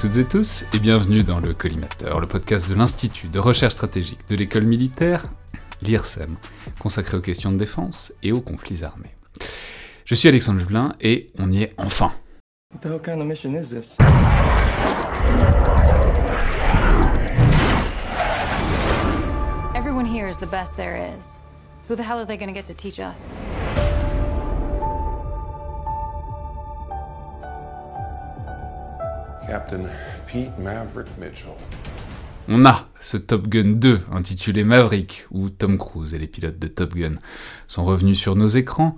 Bonjour à toutes et tous et bienvenue dans le Collimateur, le podcast de l'Institut de recherche stratégique de l'école militaire, l'IRSEM, consacré aux questions de défense et aux conflits armés. Je suis Alexandre Jublin et on y est enfin. What the hell kind of mission is this? Everyone here is the best there is. Who the hell are they gonna get to teach us? On a ce Top Gun 2 intitulé Maverick, où Tom Cruise et les pilotes de Top Gun sont revenus sur nos écrans,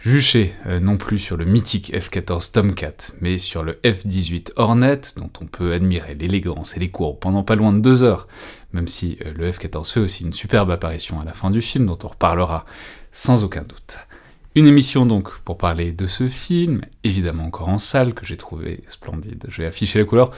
juchés euh, non plus sur le mythique F-14 Tomcat, mais sur le F-18 Hornet, dont on peut admirer l'élégance et les courbes pendant pas loin de deux heures, même si euh, le F-14 fait aussi une superbe apparition à la fin du film, dont on reparlera sans aucun doute. Une émission donc pour parler de ce film, évidemment encore en salle, que j'ai trouvé splendide. Je vais afficher la couleur.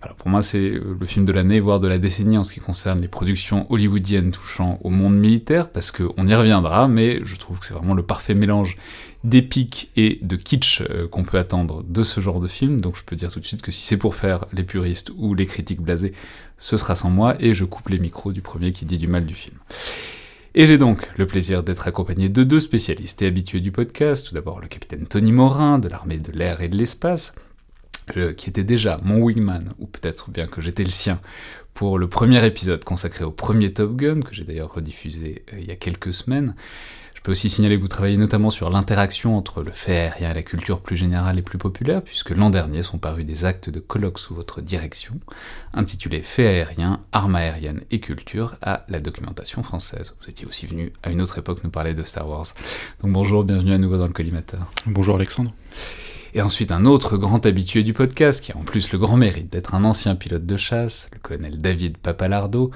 Voilà, pour moi, c'est le film de l'année, voire de la décennie en ce qui concerne les productions hollywoodiennes touchant au monde militaire, parce qu'on y reviendra, mais je trouve que c'est vraiment le parfait mélange d'épique et de kitsch euh, qu'on peut attendre de ce genre de film. Donc je peux dire tout de suite que si c'est pour faire les puristes ou les critiques blasés, ce sera sans moi, et je coupe les micros du premier qui dit du mal du film. Et j'ai donc le plaisir d'être accompagné de deux spécialistes et habitués du podcast. Tout d'abord le capitaine Tony Morin de l'armée de l'air et de l'espace, euh, qui était déjà mon wingman, ou peut-être bien que j'étais le sien, pour le premier épisode consacré au premier Top Gun, que j'ai d'ailleurs rediffusé euh, il y a quelques semaines. Je peux aussi signaler que vous travaillez notamment sur l'interaction entre le fait aérien et la culture plus générale et plus populaire, puisque l'an dernier sont parus des actes de colloque sous votre direction, intitulés Fait aérien, armes aériennes et culture à la documentation française. Vous étiez aussi venu à une autre époque nous parler de Star Wars. Donc bonjour, bienvenue à nouveau dans le collimateur. Bonjour Alexandre. Et ensuite un autre grand habitué du podcast, qui a en plus le grand mérite d'être un ancien pilote de chasse, le colonel David Papalardo,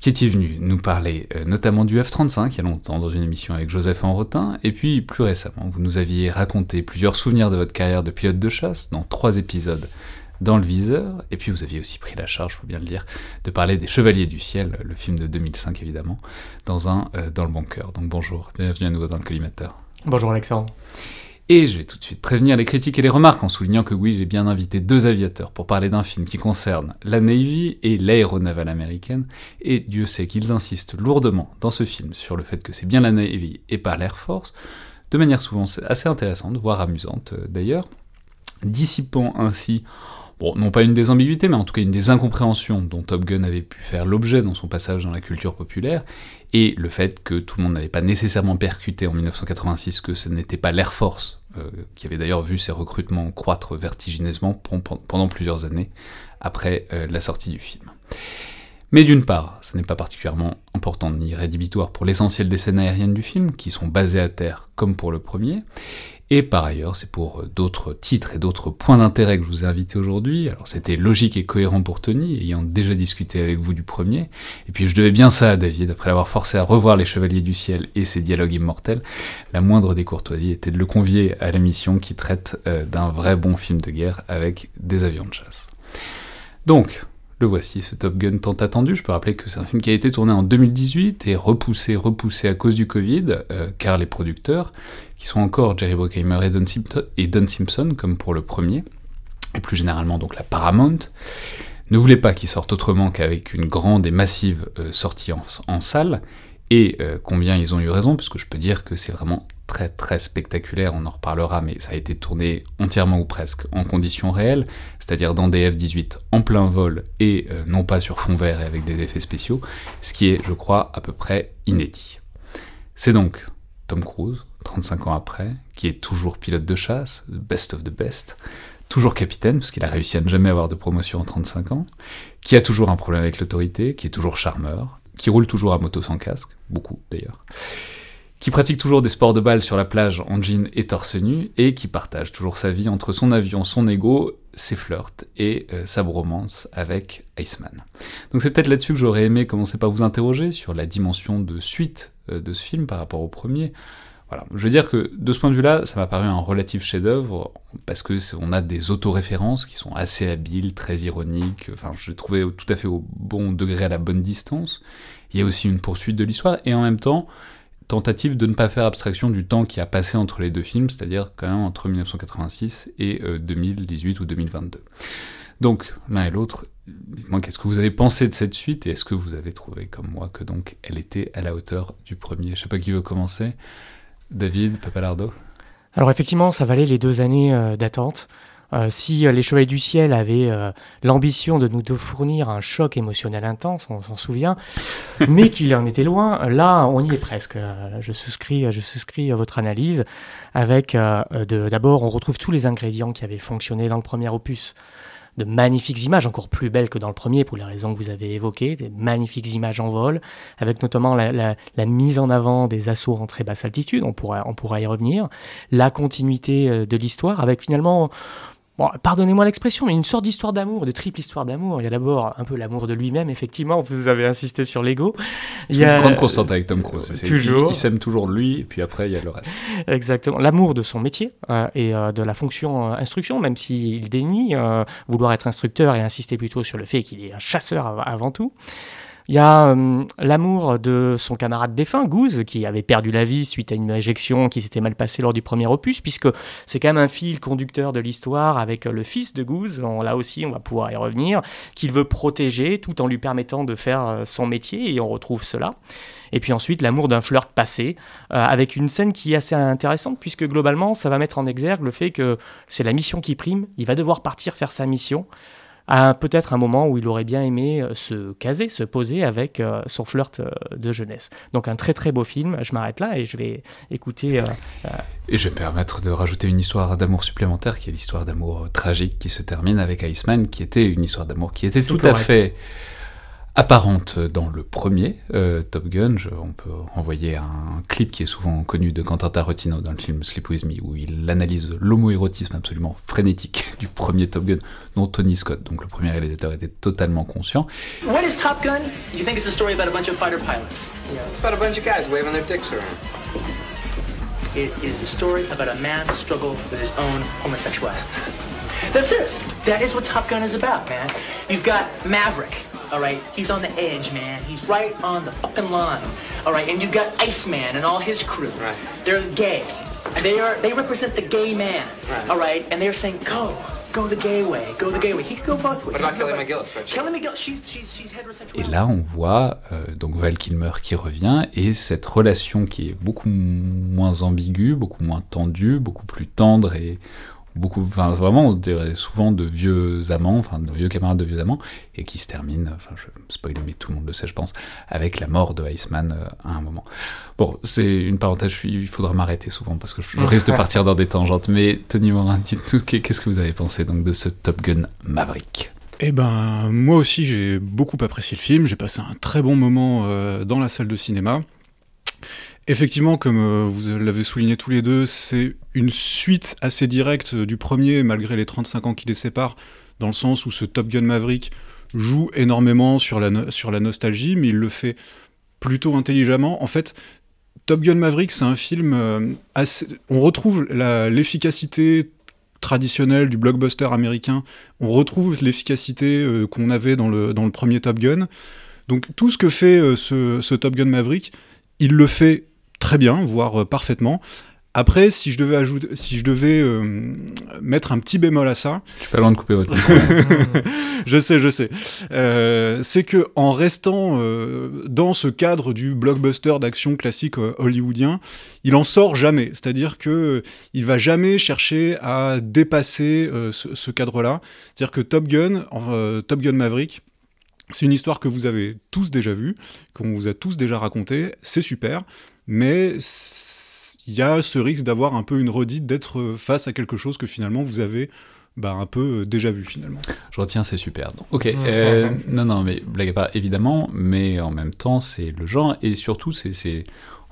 qui était venu nous parler euh, notamment du F-35 il y a longtemps dans une émission avec Joseph Enrotin, et puis plus récemment, vous nous aviez raconté plusieurs souvenirs de votre carrière de pilote de chasse dans trois épisodes dans le viseur, et puis vous aviez aussi pris la charge, faut bien le dire, de parler des Chevaliers du Ciel, le film de 2005 évidemment, dans un euh, dans le bon cœur. Donc bonjour, bienvenue à nouveau dans le collimateur. Bonjour Alexandre. Et je vais tout de suite prévenir les critiques et les remarques en soulignant que oui, j'ai bien invité deux aviateurs pour parler d'un film qui concerne la Navy et l'aéronavale américaine, et Dieu sait qu'ils insistent lourdement dans ce film sur le fait que c'est bien la Navy et pas l'Air Force, de manière souvent assez intéressante, voire amusante euh, d'ailleurs, dissipant ainsi, bon, non pas une des ambiguïtés, mais en tout cas une des incompréhensions dont Top Gun avait pu faire l'objet dans son passage dans la culture populaire, et le fait que tout le monde n'avait pas nécessairement percuté en 1986 que ce n'était pas l'Air Force, euh, qui avait d'ailleurs vu ses recrutements croître vertigineusement pendant plusieurs années après euh, la sortie du film. Mais d'une part, ce n'est pas particulièrement important ni rédhibitoire pour l'essentiel des scènes aériennes du film, qui sont basées à terre comme pour le premier, et par ailleurs, c'est pour euh, d'autres titres et d'autres points d'intérêt que je vous ai invité aujourd'hui. Alors c'était logique et cohérent pour Tony, ayant déjà discuté avec vous du premier. Et puis je devais bien ça à David, après l'avoir forcé à revoir Les Chevaliers du Ciel et ses dialogues immortels. La moindre des courtoisies était de le convier à la mission qui traite euh, d'un vrai bon film de guerre avec des avions de chasse. Donc, le voici, ce Top Gun tant attendu. Je peux rappeler que c'est un film qui a été tourné en 2018 et repoussé, repoussé à cause du Covid, euh, car les producteurs, qui sont encore Jerry Bruckheimer et Don, Simpson, comme pour le premier, et plus généralement donc la Paramount, ne voulaient pas qu'il sorte autrement qu'avec une grande et massive euh, sortie en, en, salle, et euh, combien ils ont eu raison, puisque je peux dire que c'est vraiment très très spectaculaire, on en reparlera, mais ça a été tourné entièrement ou presque en conditions réelles, c'est-à-dire dans des F-18 en plein vol et euh, non pas sur fond vert et avec des effets spéciaux, ce qui est, je crois, à peu près inédit. C'est donc Tom Cruise, 35 ans après, qui est toujours pilote de chasse, best of the best, toujours capitaine, parce qu'il a réussi à ne jamais avoir de promotion en 35 ans, qui a toujours un problème avec l'autorité, qui est toujours charmeur, qui roule toujours à moto sans casque, beaucoup d'ailleurs, qui pratique toujours des sports de balle sur la plage en jean et torse nu, et qui partage toujours sa vie entre son avion, son ego, ses flirts et euh, sa bromance avec Iceman. Donc c'est peut-être là-dessus que j'aurais aimé commencer par vous interroger sur la dimension de suite euh, de ce film par rapport au premier. Voilà, je veux dire que de ce point de vue-là, ça m'a paru un relatif chef-d'œuvre parce que on a des autoréférences qui sont assez habiles, très ironiques. Enfin, je l'ai trouvé tout à fait au bon degré, à la bonne distance. Il y a aussi une poursuite de l'histoire et en même temps, tentative de ne pas faire abstraction du temps qui a passé entre les deux films, c'est-à-dire quand même entre 1986 et euh, 2018 ou 2022. Donc, l'un et l'autre, dites-moi qu'est-ce que vous avez pensé de cette suite et est-ce que vous avez trouvé, comme moi, que donc elle était à la hauteur du premier? Je sais pas qui veut commencer. David, Papalardo? Alors effectivement, ça valait les deux années euh, d'attente. Euh, si euh, les Chevaliers du Ciel avaient euh, l'ambition de nous de fournir un choc émotionnel intense, on s'en souvient, mais qu'il en était loin, là on y est presque. Euh, je souscris, je souscris à votre analyse. Avec euh, d'abord, on retrouve tous les ingrédients qui avaient fonctionné dans le premier opus. De magnifiques images, encore plus belles que dans le premier, pour les raisons que vous avez évoquées, des magnifiques images en vol, avec notamment la, la- la mise en avant des assauts en très basse altitude, on pourra, on pourra y revenir, la continuité de l'histoire, avec finalement, bon, pardonnez-moi l'expression, mais une sorte d'histoire d'amour, de triple histoire d'amour. Il y a d'abord un peu l'amour de lui-même, effectivement, vous avez insisté sur l'ego. Il C'est y une a- grande constante avec Tom Cruise. C'est- Toujours. Il, il s'aime toujours lui, et puis après, il y a le reste. Exactement. L'amour de son métier euh, et euh, de la fonction euh, instruction, même s'il dénie vouloir être instructeur et insister plutôt sur le fait qu'il est un chasseur av- avant tout. Il y a euh, l'amour de son camarade défunt, Goose, qui avait perdu la vie suite à une injection qui s'était mal passée lors du premier opus, puisque c'est quand même un fil conducteur de l'histoire avec le fils de Goose, on- là aussi on va pouvoir y revenir, qu'il veut protéger tout en lui permettant de faire euh, son métier, et on retrouve cela. Et puis ensuite, l'amour d'un flirt passé, euh, avec une scène qui est assez intéressante, puisque globalement, ça va mettre en exergue le fait que c'est la mission qui prime, il va devoir partir faire sa mission, à peut-être un moment où il aurait bien aimé euh, se caser, se poser avec euh, son flirt euh, de jeunesse. Donc un très très beau film, je m'arrête là et je vais écouter... Et je vais me permettre de rajouter une histoire d'amour supplémentaire, qui est l'histoire d'amour tragique qui se termine avec Iceman, qui était une histoire d'amour qui était tout à fait apparente dans le premier euh, Top Gun. Je- on peut renvoyer à un clip qui est souvent connu de Quentin Tarantino dans le film Sleep With Me, où il analyse l'homoérotisme absolument frénétique du premier Top Gun, dont Tony Scott, donc le premier réalisateur, était totalement conscient. What is Top Gun? You think it's a story about a bunch of fighter pilots? Yeah, it's about a bunch of guys waving their dicks around. It is a story about a man's struggle with his own homosexuality. That's serious. That is what Top Gun is about, man. You've got Maverick, all right? He's on the edge, man. He's right on the fucking line, all right? And you've got Iceman and all his crew. Right. They're gay. And they are they represent the gay man, Right. all right? And they're saying, go, go the gay way, go the gay way. He could go both ways. What Kelly McGillis, Rich? Kelly McGillis, she's she's she's heterosexual. Et là, on voit euh, donc Val Kilmer qui revient et cette relation qui est beaucoup moins ambiguë, beaucoup moins tendue, beaucoup plus tendre et beaucoup, enfin vraiment, on dirait souvent de vieux amants, enfin de vieux camarades de vieux amants, et qui se termine, enfin je spoil, mais tout le monde le sait, je pense, avec la mort de Iceman euh, à un moment. Bon, c'est une parenthèse, il faudra m'arrêter souvent parce que je, risque de partir dans des tangentes. Mais Tony Morin, qu'est-ce que vous avez pensé donc de ce Top Gun Maverick? Eh ben, moi aussi, j'ai beaucoup apprécié le film. J'ai passé un très bon moment euh, dans la salle de cinéma. Effectivement, comme euh, vous l'avez souligné tous les deux, c'est une suite assez directe euh, du premier, malgré les 35 ans qui les séparent, dans le sens où ce Top Gun Maverick joue énormément sur la, sur la nostalgie, mais il le fait plutôt intelligemment. En fait, Top Gun Maverick, c'est un film euh, assez... On retrouve l'efficacité traditionnelle du blockbuster américain on retrouve l'efficacité qu'on avait dans le, dans le premier Top Gun. Donc tout ce que fait ce, ce Top Gun Maverick, il le fait très bien, voire euh, parfaitement. Après, si je devais, ajouter, si je devais euh, mettre un petit bémol à ça, Je suis pas loin de couper votre micro. je sais, je sais. Euh, c'est que en restant euh, dans ce cadre du blockbuster d'action classique hollywoodien, il en sort jamais. C'est-à-dire que il va jamais chercher à dépasser ce, ce cadre-là. C'est-à-dire que Top Gun, Top Gun Maverick. C'est une histoire que vous avez tous déjà vue, qu'on vous a tous déjà racontée, c'est super, mais il y a ce risque d'avoir un peu une redite, d'être face à quelque chose que finalement vous avez bah, un peu euh, déjà vu finalement. Je retiens, c'est super. Donc, ok, euh, non, non, mais blague à part, évidemment, mais en même temps, c'est le genre, et surtout, c'est, c'est,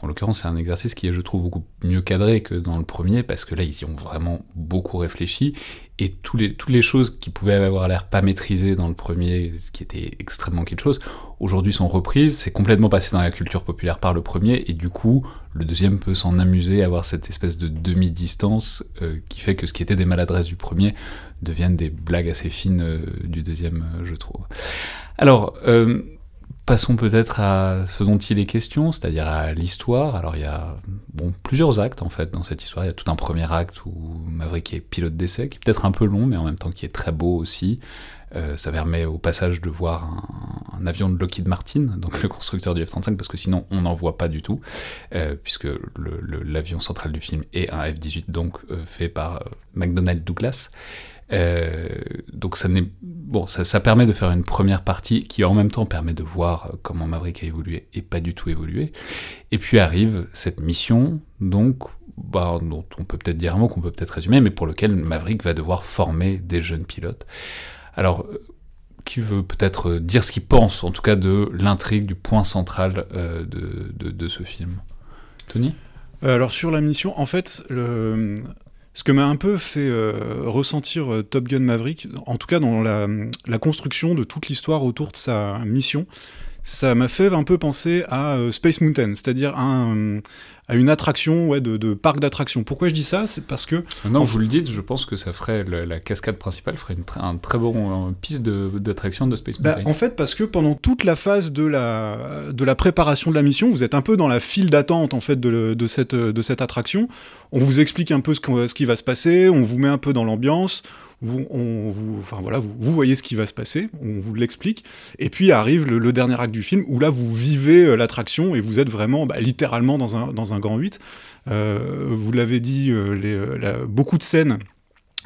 en l'occurrence, c'est un exercice qui est, je trouve, beaucoup mieux cadré que dans le premier, parce que là, ils y ont vraiment beaucoup réfléchi, et les, toutes les choses qui pouvaient avoir l'air pas maîtrisées dans le premier, ce qui était extrêmement quelque chose, aujourd'hui sont reprises, c'est complètement passé dans la culture populaire par le premier, et du coup, le deuxième peut s'en amuser, avoir cette espèce de demi-distance euh, qui fait que ce qui était des maladresses du premier deviennent des blagues assez fines euh, du deuxième, euh, je trouve. Alors, euh, passons peut-être à ce dont il est question, c'est-à-dire à, l'histoire. Alors il y a bon, plusieurs actes en fait dans cette histoire. Il y a tout un premier acte où Maverick est pilote d'essai, qui est peut-être un peu long, mais en même temps qui est très beau aussi. Euh, ça permet au passage de voir un, avion de Lockheed Martin, donc le constructeur du F-35, parce que sinon on n'en voit pas du tout, euh, puisque l'avion central du film est un F-18, donc euh, fait par McDonnell Douglas. Euh, donc ça, permet de faire une première partie qui en même temps permet de voir comment Maverick a évolué et pas du tout évolué. Et puis arrive cette mission, donc bah, dont on peut peut-être dire un mot qu'on peut peut-être résumer, mais pour lequel Maverick va devoir former des jeunes pilotes. Alors, qui veut peut-être dire ce qu'il pense, en tout cas de l'intrigue, du point central euh, de, ce film? Tony? Alors sur la mission, en fait, le, ce que m'a un peu fait euh, ressentir euh, Top Gun Maverick, en tout cas dans la, construction de toute l'histoire autour de sa mission, ça m'a fait un peu penser à euh, Space Mountain, c'est-à-dire un, à une attraction ouais, de, de parc d'attractions. Pourquoi je dis ça? C'est parce que... Non, vous le dites, je pense que ça ferait, le, la cascade principale ferait une tr un très bon piste d'attraction de, de, Space Mountain. Bah, en fait, parce que pendant toute la phase de la, de la préparation de la mission, vous êtes un peu dans la file d'attente en fait de, de, cette, de cette attraction. On vous explique un peu ce, qu ce qui va se passer, on vous met un peu dans l'ambiance, vous, on, vous, enfin voilà, vous, vous, voyez ce qui va se passer, on vous l'explique, et puis arrive le, dernier acte du film où là vous vivez euh, l'attraction et vous êtes vraiment bah, littéralement dans un, dans un grand 8. Euh, vous l'avez dit, euh, les, beaucoup de scènes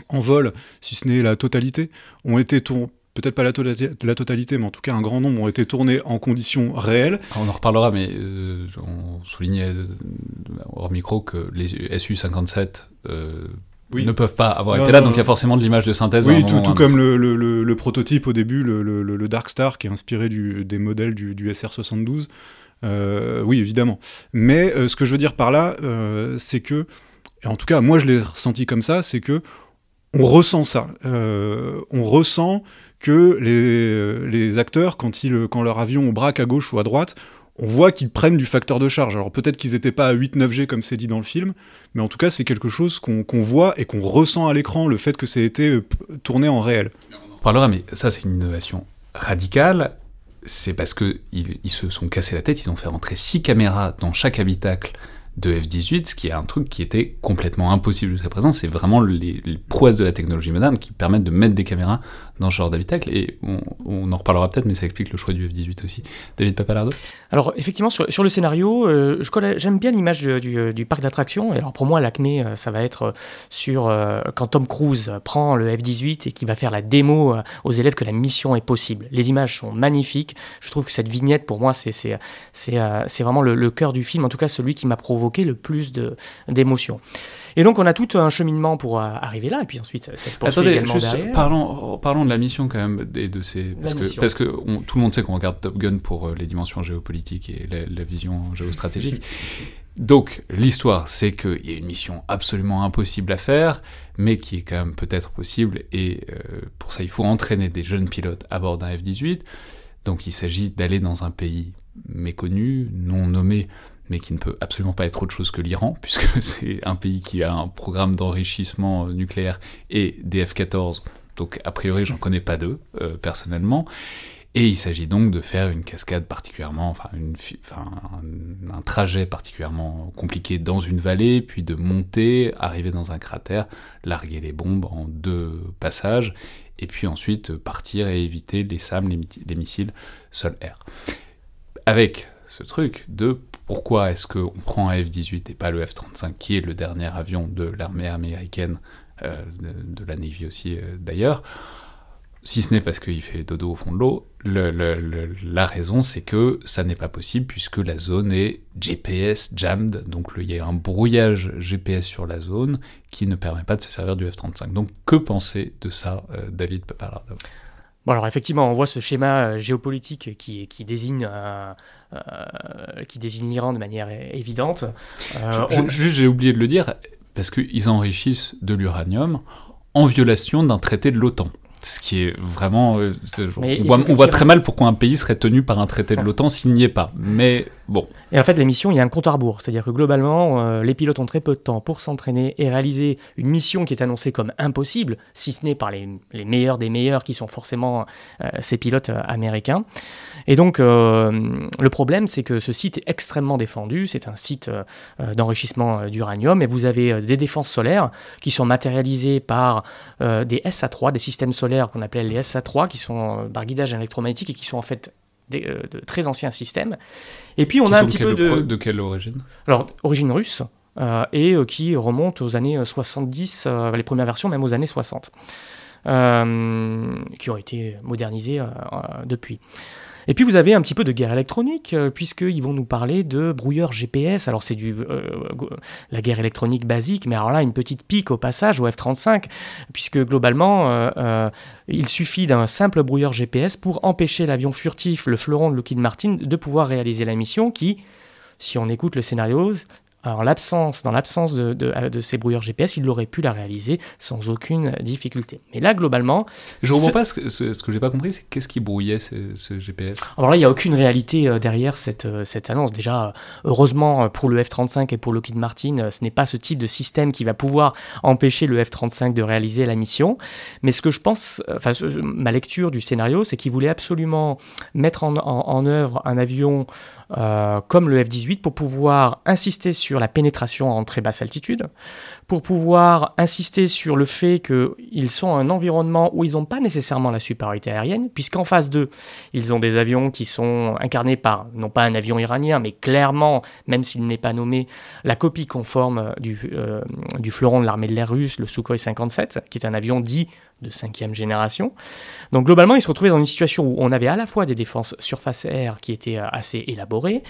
en vol, si ce n'est la totalité, ont été tournées peut-être pas la, to la, totalité, mais en tout cas un grand nombre ont été tournés en conditions réelles. On en reparlera, mais on soulignait hors micro que les SU-57 euh, oui. ne peuvent pas avoir non, été là, non, donc il y a forcément de l'image de synthèse. Oui, tout, tout comme le, le, le, prototype au début, le, Dark Star, qui est inspiré du, des modèles du, du SR-72. Euh, oui, évidemment. Mais euh, ce que je veux dire par là, euh, c'est que, et en tout cas, moi je l'ai ressenti comme ça, c'est que on ressent ça. On ressent que les, les acteurs, quand, ils, quand leur avion braque à gauche ou à droite, on voit qu'ils prennent du facteur de charge. Alors peut-être qu'ils n'étaient pas à 8-9G comme c'est dit dans le film, mais en tout cas c'est quelque chose qu'on qu voit et qu'on ressent à l'écran, le fait que ait été tourné en réel. On en parlera, mais ça c'est une innovation radicale. C'est parce qu'ils ils se sont cassés la tête, ils ont fait rentrer six caméras dans chaque habitacle de F-18, ce qui est un truc qui était complètement impossible jusqu'à présent. C'est vraiment les, prouesses de la technologie moderne qui permettent de mettre des caméras dans ce genre d'habitacle. Et on, en reparlera peut-être, mais ça explique le choix du F-18 aussi. David Papalardo? Alors, effectivement, sur, sur le scénario, euh, j'aime bien l'image du, parc d'attractions. Alors, pour moi, l'acné, ça va être sur euh, quand Tom Cruise prend le F-18 et qui va faire la démo euh, aux élèves que la mission est possible. Les images sont magnifiques. Je trouve que cette vignette, pour moi, c'est euh, vraiment le cœur du film, en tout cas celui qui m'a provoqué le plus d'émotions. Et donc on a tout un cheminement pour arriver là, et puis ensuite ça, ça se poursuit Attendez, également juste derrière. Parlons, parlons de la mission quand même, et de ces... Parce que, parce que on, tout le monde sait qu'on regarde Top Gun pour euh, les dimensions géopolitiques et la, la vision géostratégique. Donc l'histoire, c'est qu'il y a une mission absolument impossible à faire, mais qui est quand même peut-être possible, et euh, pour ça il faut entraîner des jeunes pilotes à bord d'un F-18. Donc il s'agit d'aller dans un pays méconnu, non nommé, mais qui ne peut absolument pas être autre chose que l'Iran, puisque c'est un pays qui a un programme d'enrichissement nucléaire et des F-14, donc a priori j'en connais pas deux, euh, personnellement, et il s'agit donc de faire une cascade particulièrement, enfin, une, enfin un, trajet particulièrement compliqué dans une vallée, puis de monter, arriver dans un cratère, larguer les bombes en deux passages, et puis ensuite partir et éviter les SAM, les, les missiles sol-air. Avec ce truc de pourquoi est-ce qu'on prend un F-18 et pas le F-35, qui est le dernier avion de l'armée américaine, euh, de, la Navy aussi euh, d'ailleurs, si ce n'est parce qu'il fait dodo au fond de l'eau, le, le, le, la raison c'est que ça n'est pas possible puisque la zone est GPS jammed, donc il y a un brouillage GPS sur la zone qui ne permet pas de se servir du F-35. Donc que penser de ça, euh, David Papalardo Bon alors effectivement, on voit ce schéma géopolitique qui, qui désigne qui désigne l'Iran de manière évidente. Euh, on... Juste, j'ai oublié de le dire parce qu'ils enrichissent de l'uranium en violation d'un traité de l'OTAN. Ce qui est vraiment. Euh, on, voit, on voit, très mal pourquoi un pays serait tenu par un traité de l'OTAN s'il n'y est pas. Mais Bon. Et en fait, l'émission, il y a un compte à rebours. C'est-à-dire que globalement, euh, les pilotes ont très peu de temps pour s'entraîner et réaliser une mission qui est annoncée comme impossible, si ce n'est par les, les meilleurs des meilleurs qui sont forcément euh, ces pilotes euh, américains. Et donc, euh, le problème, c'est que ce site est extrêmement défendu. C'est un site euh, euh, d'enrichissement d'uranium et vous avez des défenses solaires qui sont matérialisées par euh, des SA3, des systèmes solaires qu'on appelait les SA3, qui sont par guidage électromagnétique et qui sont en fait des, de très anciens systèmes. Et puis on Qui a un petit peu de... de quelle origine? Alors, origine russe, et qui remonte aux années euh, 70, euh, les premières versions même aux années 60, euh, qui ont été modernisées euh, depuis. Et puis vous avez un petit peu de guerre électronique, euh, puisqu'ils vont nous parler de brouilleurs GPS. Alors c'est du euh, la guerre électronique basique, mais alors là, une petite pique au passage au F-35, puisque globalement, euh, il suffit d'un simple brouilleur GPS pour empêcher l'avion furtif, le fleuron de Lockheed Martin, de pouvoir réaliser la mission qui, si on écoute le scénario, alors l'absence, dans l'absence de, de, de ces brouilleurs GPS, il aurait pu la réaliser sans aucune difficulté. Mais là, globalement, Je comprends Ce- pas ce que, ce, ce que j'ai pas compris, c'est qu'est-ce qui brouillait ce, ce GPS alors là, il n'y a aucune réalité euh, derrière cette, euh, cette annonce. Déjà, euh, heureusement euh, pour le F-35 et pour Lockheed Martin, euh, ce n'est pas ce type de système qui va pouvoir empêcher le F-35 de réaliser la mission. Mais ce que je pense, euh, enfin, ma lecture du scénario, c'est qu'ils voulaient absolument mettre en, en- en œuvre un avion euh, comme le F-18 pour pouvoir insister sur la pénétration en très basse altitude, pour pouvoir insister sur le fait qu'ils sont un environnement où ils n'ont pas nécessairement la supériorité aérienne, puisqu'en phase 2, ils ont des avions qui sont incarnés par, non pas un avion iranien, mais clairement, même s'il n'est pas nommé, la copie conforme du, euh, du fleuron de l'armée de l'air russe, le Sukhoi 57, qui est un avion dit de cinquième génération. Donc globalement, ils se retrouvaient dans une situation où on avait à la fois des défenses surface air qui étaient euh, assez élaborées,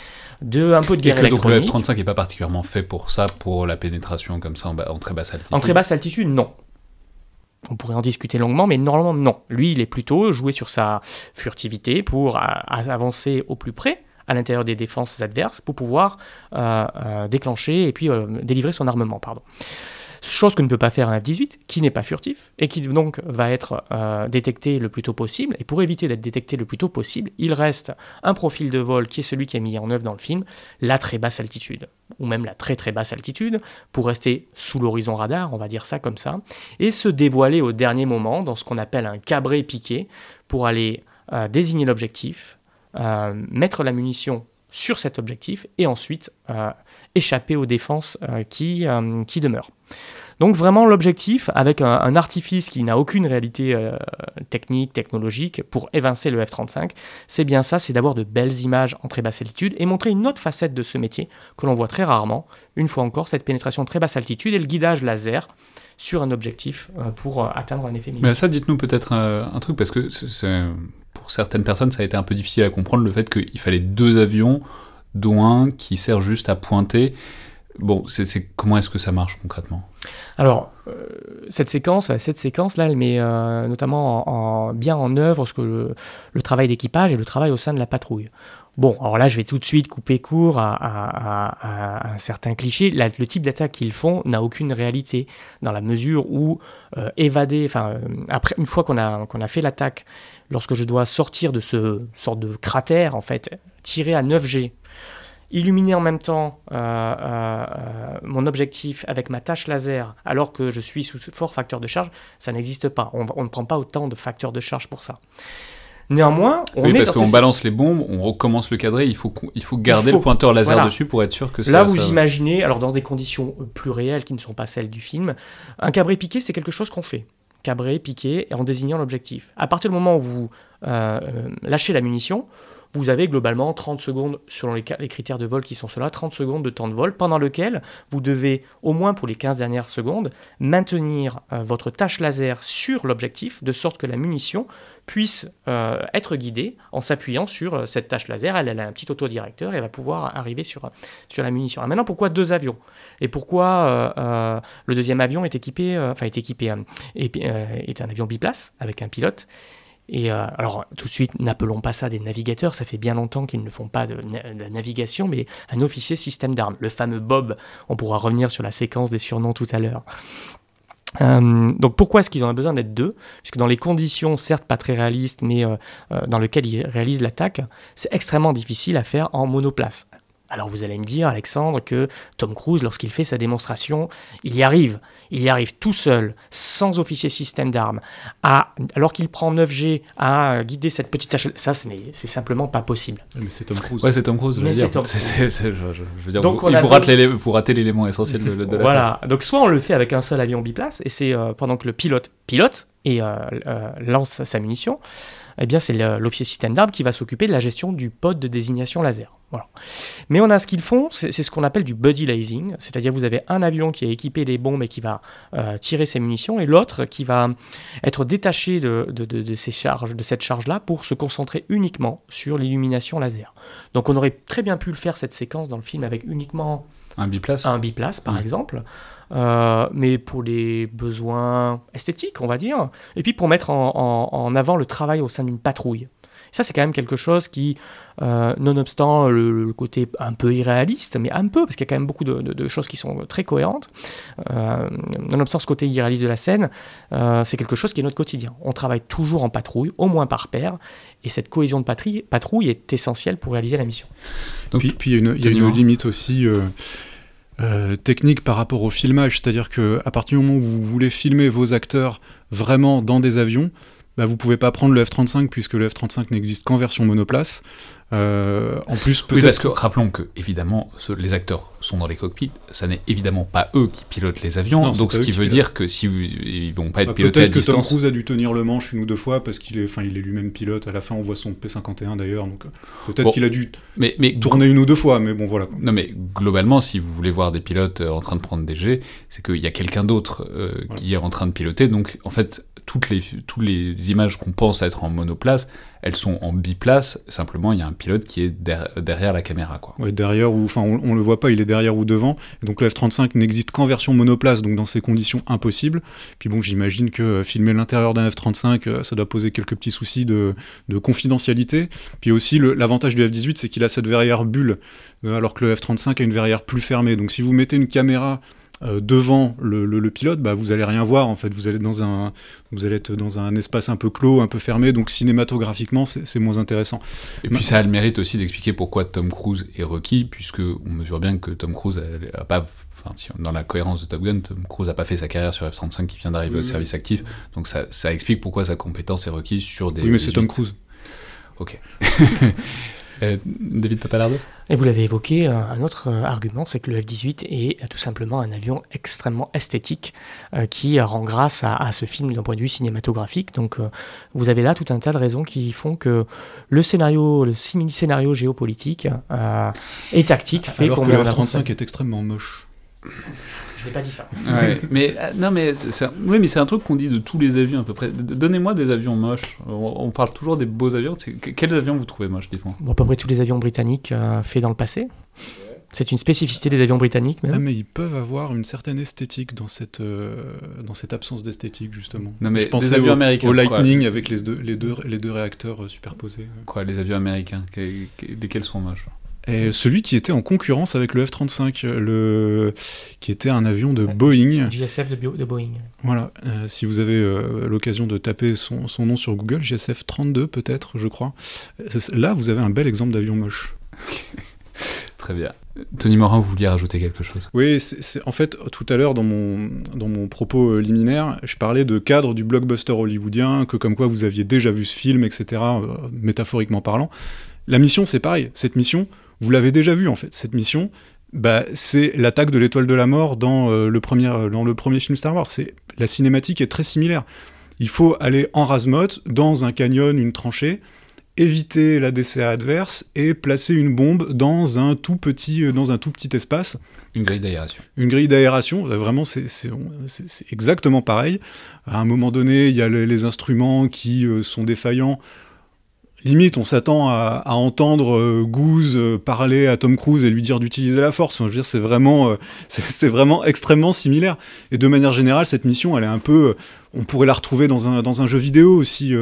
de un peu de Et guerre que donc le électronique. F-35 est pas particulièrement fait pour ça, pour la pénétration comme ça en, en très basse altitude? En très basse altitude, non. On pourrait en discuter longuement, mais normalement, non. Lui, il est plutôt joué sur sa furtivité pour euh, avancer au plus près à l'intérieur des défenses adverses pour pouvoir euh, euh, déclencher et puis euh, délivrer son armement. Pardon. Chose que ne peut pas faire un F-18, qui n'est pas furtif et qui donc va être euh, détecté le plus tôt possible. Et pour éviter d'être détecté le plus tôt possible, il reste un profil de vol qui est celui qui est mis en œuvre dans le film, la très basse altitude, ou même la très très basse altitude, pour rester sous l'horizon radar, on va dire ça comme ça, et se dévoiler au dernier moment dans ce qu'on appelle un cabré piqué pour aller euh, désigner l'objectif, euh, mettre la munition sur cet objectif et ensuite euh, échapper aux défenses euh, qui, euh, qui demeurent. Donc vraiment l'objectif, avec un, artifice qui n'a aucune réalité technique, technologique, pour évincer le F-35, c'est bien ça, c'est d'avoir de belles images en très basse altitude et montrer une autre facette de ce métier que l'on voit très rarement, une fois encore, cette pénétration très basse altitude et le guidage laser sur un objectif pour atteindre un effet. Mais ça, dites-nous peut-être un truc, parce que c'est- certaines personnes, ça a été un peu difficile à comprendre le fait qu'il fallait deux avions, dont un qui sert juste à pointer. Bon, c'est comment est-ce que ça marche concrètement? Alors, euh, cette séquence, cette séquence là, elle met euh, notamment en, en- bien en œuvre ce que le, travail d'équipage et le travail au sein de la patrouille. Bon, alors là, je vais tout de suite couper court à, un certain cliché. Le type d'attaque qu'ils font n'a aucune réalité dans la mesure où euh, évader, enfin, après, une fois qu'on a, qu'on a fait l'attaque, lorsque je dois sortir de ce sorte de cratère, en fait, tirer à 9G, illuminer en même temps euh, euh, euh, mon objectif avec ma tâche laser alors que je suis sous fort facteur de charge, ça n'existe pas. On, on ne prend pas autant de facteurs de charge pour ça. Néanmoins, on Oui, est parce qu'on ces- balance les bombes, on recommence le cadré, il faut, il faut garder faut- le pointeur laser voilà. dessus pour être sûr que ça... Là, vous ça- imaginez, alors dans des conditions plus réelles qui ne sont pas celles du film, un cabré piqué, c'est quelque chose qu'on fait. Cabré, piqué, en désignant l'objectif. À partir du moment où vous euh, euh, lâchez la munition, vous avez globalement 30 secondes, selon les, critères de vol qui sont ceux-là, 30 secondes de temps de vol, pendant lequel vous devez, au moins pour les 15 dernières secondes, maintenir euh, votre tâche laser sur l'objectif, de sorte que la munition puisse euh, être guidée en s'appuyant sur euh, cette tâche laser. Elle, a un petit autodirecteur et elle va pouvoir arriver sur, sur la munition. Alors maintenant, pourquoi deux avions? Et pourquoi le deuxième avion est équipé, enfin est équipé, est un avion biplace avec un pilote? Et euh, alors, tout de suite, n'appelons pas ça des navigateurs, ça fait bien longtemps qu'ils ne font pas de, navigation, mais un officier système d'armes, le fameux Bob. On pourra revenir sur la séquence des surnoms tout à l'heure. Euh, donc pourquoi est-ce qu'ils ont besoin d'être deux? Puisque dans les conditions, certes pas très réalistes, mais euh, dans lesquelles ils réalisent l'attaque, c'est extrêmement difficile à faire en monoplace. Alors vous allez me dire, Alexandre, que Tom Cruise, lorsqu'il fait sa démonstration, il y arrive. Il y arrive tout seul, sans officier système d'armes, à, alors qu'il prend 9G à guider cette petite tâche. Ça, ce n'est- c'est simplement pas possible. Mais c'est Tom Cruise. Ouais, c'est Tom Cruise. je veux dire. Tom je, je- je veux dire, Donc, vous, on il vous, rate vous ratez l'élément essentiel de, de la Voilà. Donc soit on le fait avec un seul avion biplace, et c'est euh, pendant que le pilote pilote et euh, euh, lance sa munition, eh bien c'est l'officier système d'armes qui va s'occuper de la gestion du pod de désignation laser. Voilà. Mais on a ce qu'ils font, c'est ce qu'on appelle du buddy lasing, c'est-à-dire vous avez un avion qui est équipé des bombes et qui va euh, tirer ses munitions, et l'autre qui va être détaché de, de- de- de ces charges, de cette charge-là pour se concentrer uniquement sur l'illumination laser. Donc on aurait très bien pu le faire cette séquence dans le film avec uniquement Un biplace un biplace par exemple, euh, mais pour les besoins esthétiques, on va dire, et puis pour mettre en, en- en avant le travail au sein d'une patrouille. Ça, c'est quand même quelque chose qui, euh, nonobstant le, le côté un peu irréaliste, mais un peu, parce qu'il y a quand même beaucoup de, de- de choses qui sont très cohérentes, euh, nonobstant ce côté irréaliste de la scène, euh, c'est quelque chose qui est notre quotidien. On travaille toujours en patrouille, au moins par paire, et cette cohésion de patrie- patrouille est essentielle pour réaliser la mission. Donc, puis puis il y a une, y a limite aussi euh, technique par rapport au filmage, c'est-à-dire que à partir du moment où vous voulez filmer vos acteurs vraiment dans des avions, bah, vous pouvez pas prendre le F-35 puisque le F-35 n'existe qu'en version monoplace. Euh, en plus, Oui, parce que rappelons que, évidemment, ce- les acteurs sont dans les cockpits, ça n'est évidemment pas eux qui pilotent les avions, Non, donc ce qui veut dire que si vous, ils vont pas être Bah, pilotés à Peut-être que Tom. Cruise a dû tenir le manche une ou deux fois parce qu'il est, enfin, il est lui-même pilote. À la fin, on voit son P51 d'ailleurs, donc peut-être Bon. qu'il a dû Mais, mais tourner une ou deux fois, mais bon, voilà. Non mais globalement, si vous voulez voir des pilotes euh, en train de prendre des jets, c'est qu'il y a quelqu'un d'autre euh, qui est en train de piloter. Donc en fait, toutes les, images qu'on pense être en monoplace, elles sont en biplace. Simplement, il y a un pilote qui est der- derrière la caméra. Quoi. Derrière ou enfin on, on le voit pas, il est derrière ou devant. Donc le F35 n'existe qu'en version monoplace, donc dans ces conditions impossibles. Puis bon, j'imagine que euh, filmer l'intérieur d'un F35, euh, ça doit poser quelques petits soucis de, de confidentialité. Puis aussi l'avantage du F18, c'est qu'il a cette verrière bulle, euh, alors que le F35 a une verrière plus fermée. Donc si vous mettez une caméra euh, devant le, le- le pilote, bah, vous allez rien voir en fait. Vous allez dans un, vous allez être dans un espace un peu clos, un peu fermé. Donc cinématographiquement, c'est moins intéressant. Et puis ça a le mérite aussi d'expliquer pourquoi Tom Cruise est requis, puisque on mesure bien que Tom Cruise a, a pas, enfin, dans la cohérence de Top Gun, Tom Cruise a pas fait sa carrière sur F-35 qui vient d'arriver au Oui, oui. service actif. Donc ça, ça explique pourquoi sa compétence est requise sur des. oui, mais c'est Tom 18. Cruise. Ok. Euh, David Papalardo Et vous l'avez évoqué, euh, un autre euh, argument, c'est que le F-18 est tout simplement un avion extrêmement esthétique euh, qui rend grâce à, à ce film d'un point de vue cinématographique. Donc vous avez là tout un tas de raisons qui font que le scénario, le simili-scénario géopolitique et tactique fait Alors qu'on que le en avant ça. F35 est extrêmement moche. Je n'ai pas dit ça. Ouais, mais euh, non, mais c'est un- oui, mais c'est un truc qu'on dit de tous les avions à peu près. Donnez-moi des avions moches. On, on parle toujours des beaux avions. C'est- que- Quels avions vous trouvez moches, dites-moi? Bon, à peu près tous les avions britanniques euh, faits dans le passé. C'est une spécificité des avions britanniques même. Ah, mais ils peuvent avoir une certaine esthétique dans cette, euh, dans cette absence d'esthétique, justement. Non, mais Je des pensais avions au, américains, au quoi. Lightning avec les deux, les deux, les deux réacteurs euh, superposés. Quoi, les avions américains que- que- Lesquels sont moches? Et celui qui était en concurrence avec le F-35, le... qui était un avion de Boeing. JSF de, Bio- de Boeing. Voilà, euh, si vous avez euh, l'occasion de taper son, son nom sur Google, JSF 32 peut-être, je crois. Là, vous avez un bel exemple d'avion moche. Très bien. Tony Morin, vous vouliez rajouter quelque chose? Oui, c'est c'est- en fait, tout à l'heure, dans mon, dans mon propos euh, liminaire, je parlais de cadre du blockbuster hollywoodien, que comme quoi vous aviez déjà vu ce film, etc., euh, métaphoriquement parlant. La mission, c'est pareil. Cette mission, vous l'avez déjà vue, en fait. Cette mission, bah, c'est l'attaque de l'étoile de la mort dans, euh, le premier, euh, dans le premier film Star Wars. C'est- La cinématique est très similaire. Il faut aller en rasemote, dans un canyon, une tranchée, éviter la DCA adverse et placer une bombe dans un tout petit, euh, dans un tout petit espace Une grille d'aération. une grille d'aération, vraiment c'est c'est- c'est- c'est exactement pareil. À un moment donné, il y a les, les instruments qui sont défaillants. Limite, on s'attend à, entendre euh, Goose euh, parler à Tom Cruise et lui dire d'utiliser la force. Enfin, je veux dire, c'est vraiment, euh, vraiment extrêmement similaire. Et de manière générale, cette mission, elle est un peu, on pourrait la retrouver dans un, dans un jeu vidéo aussi.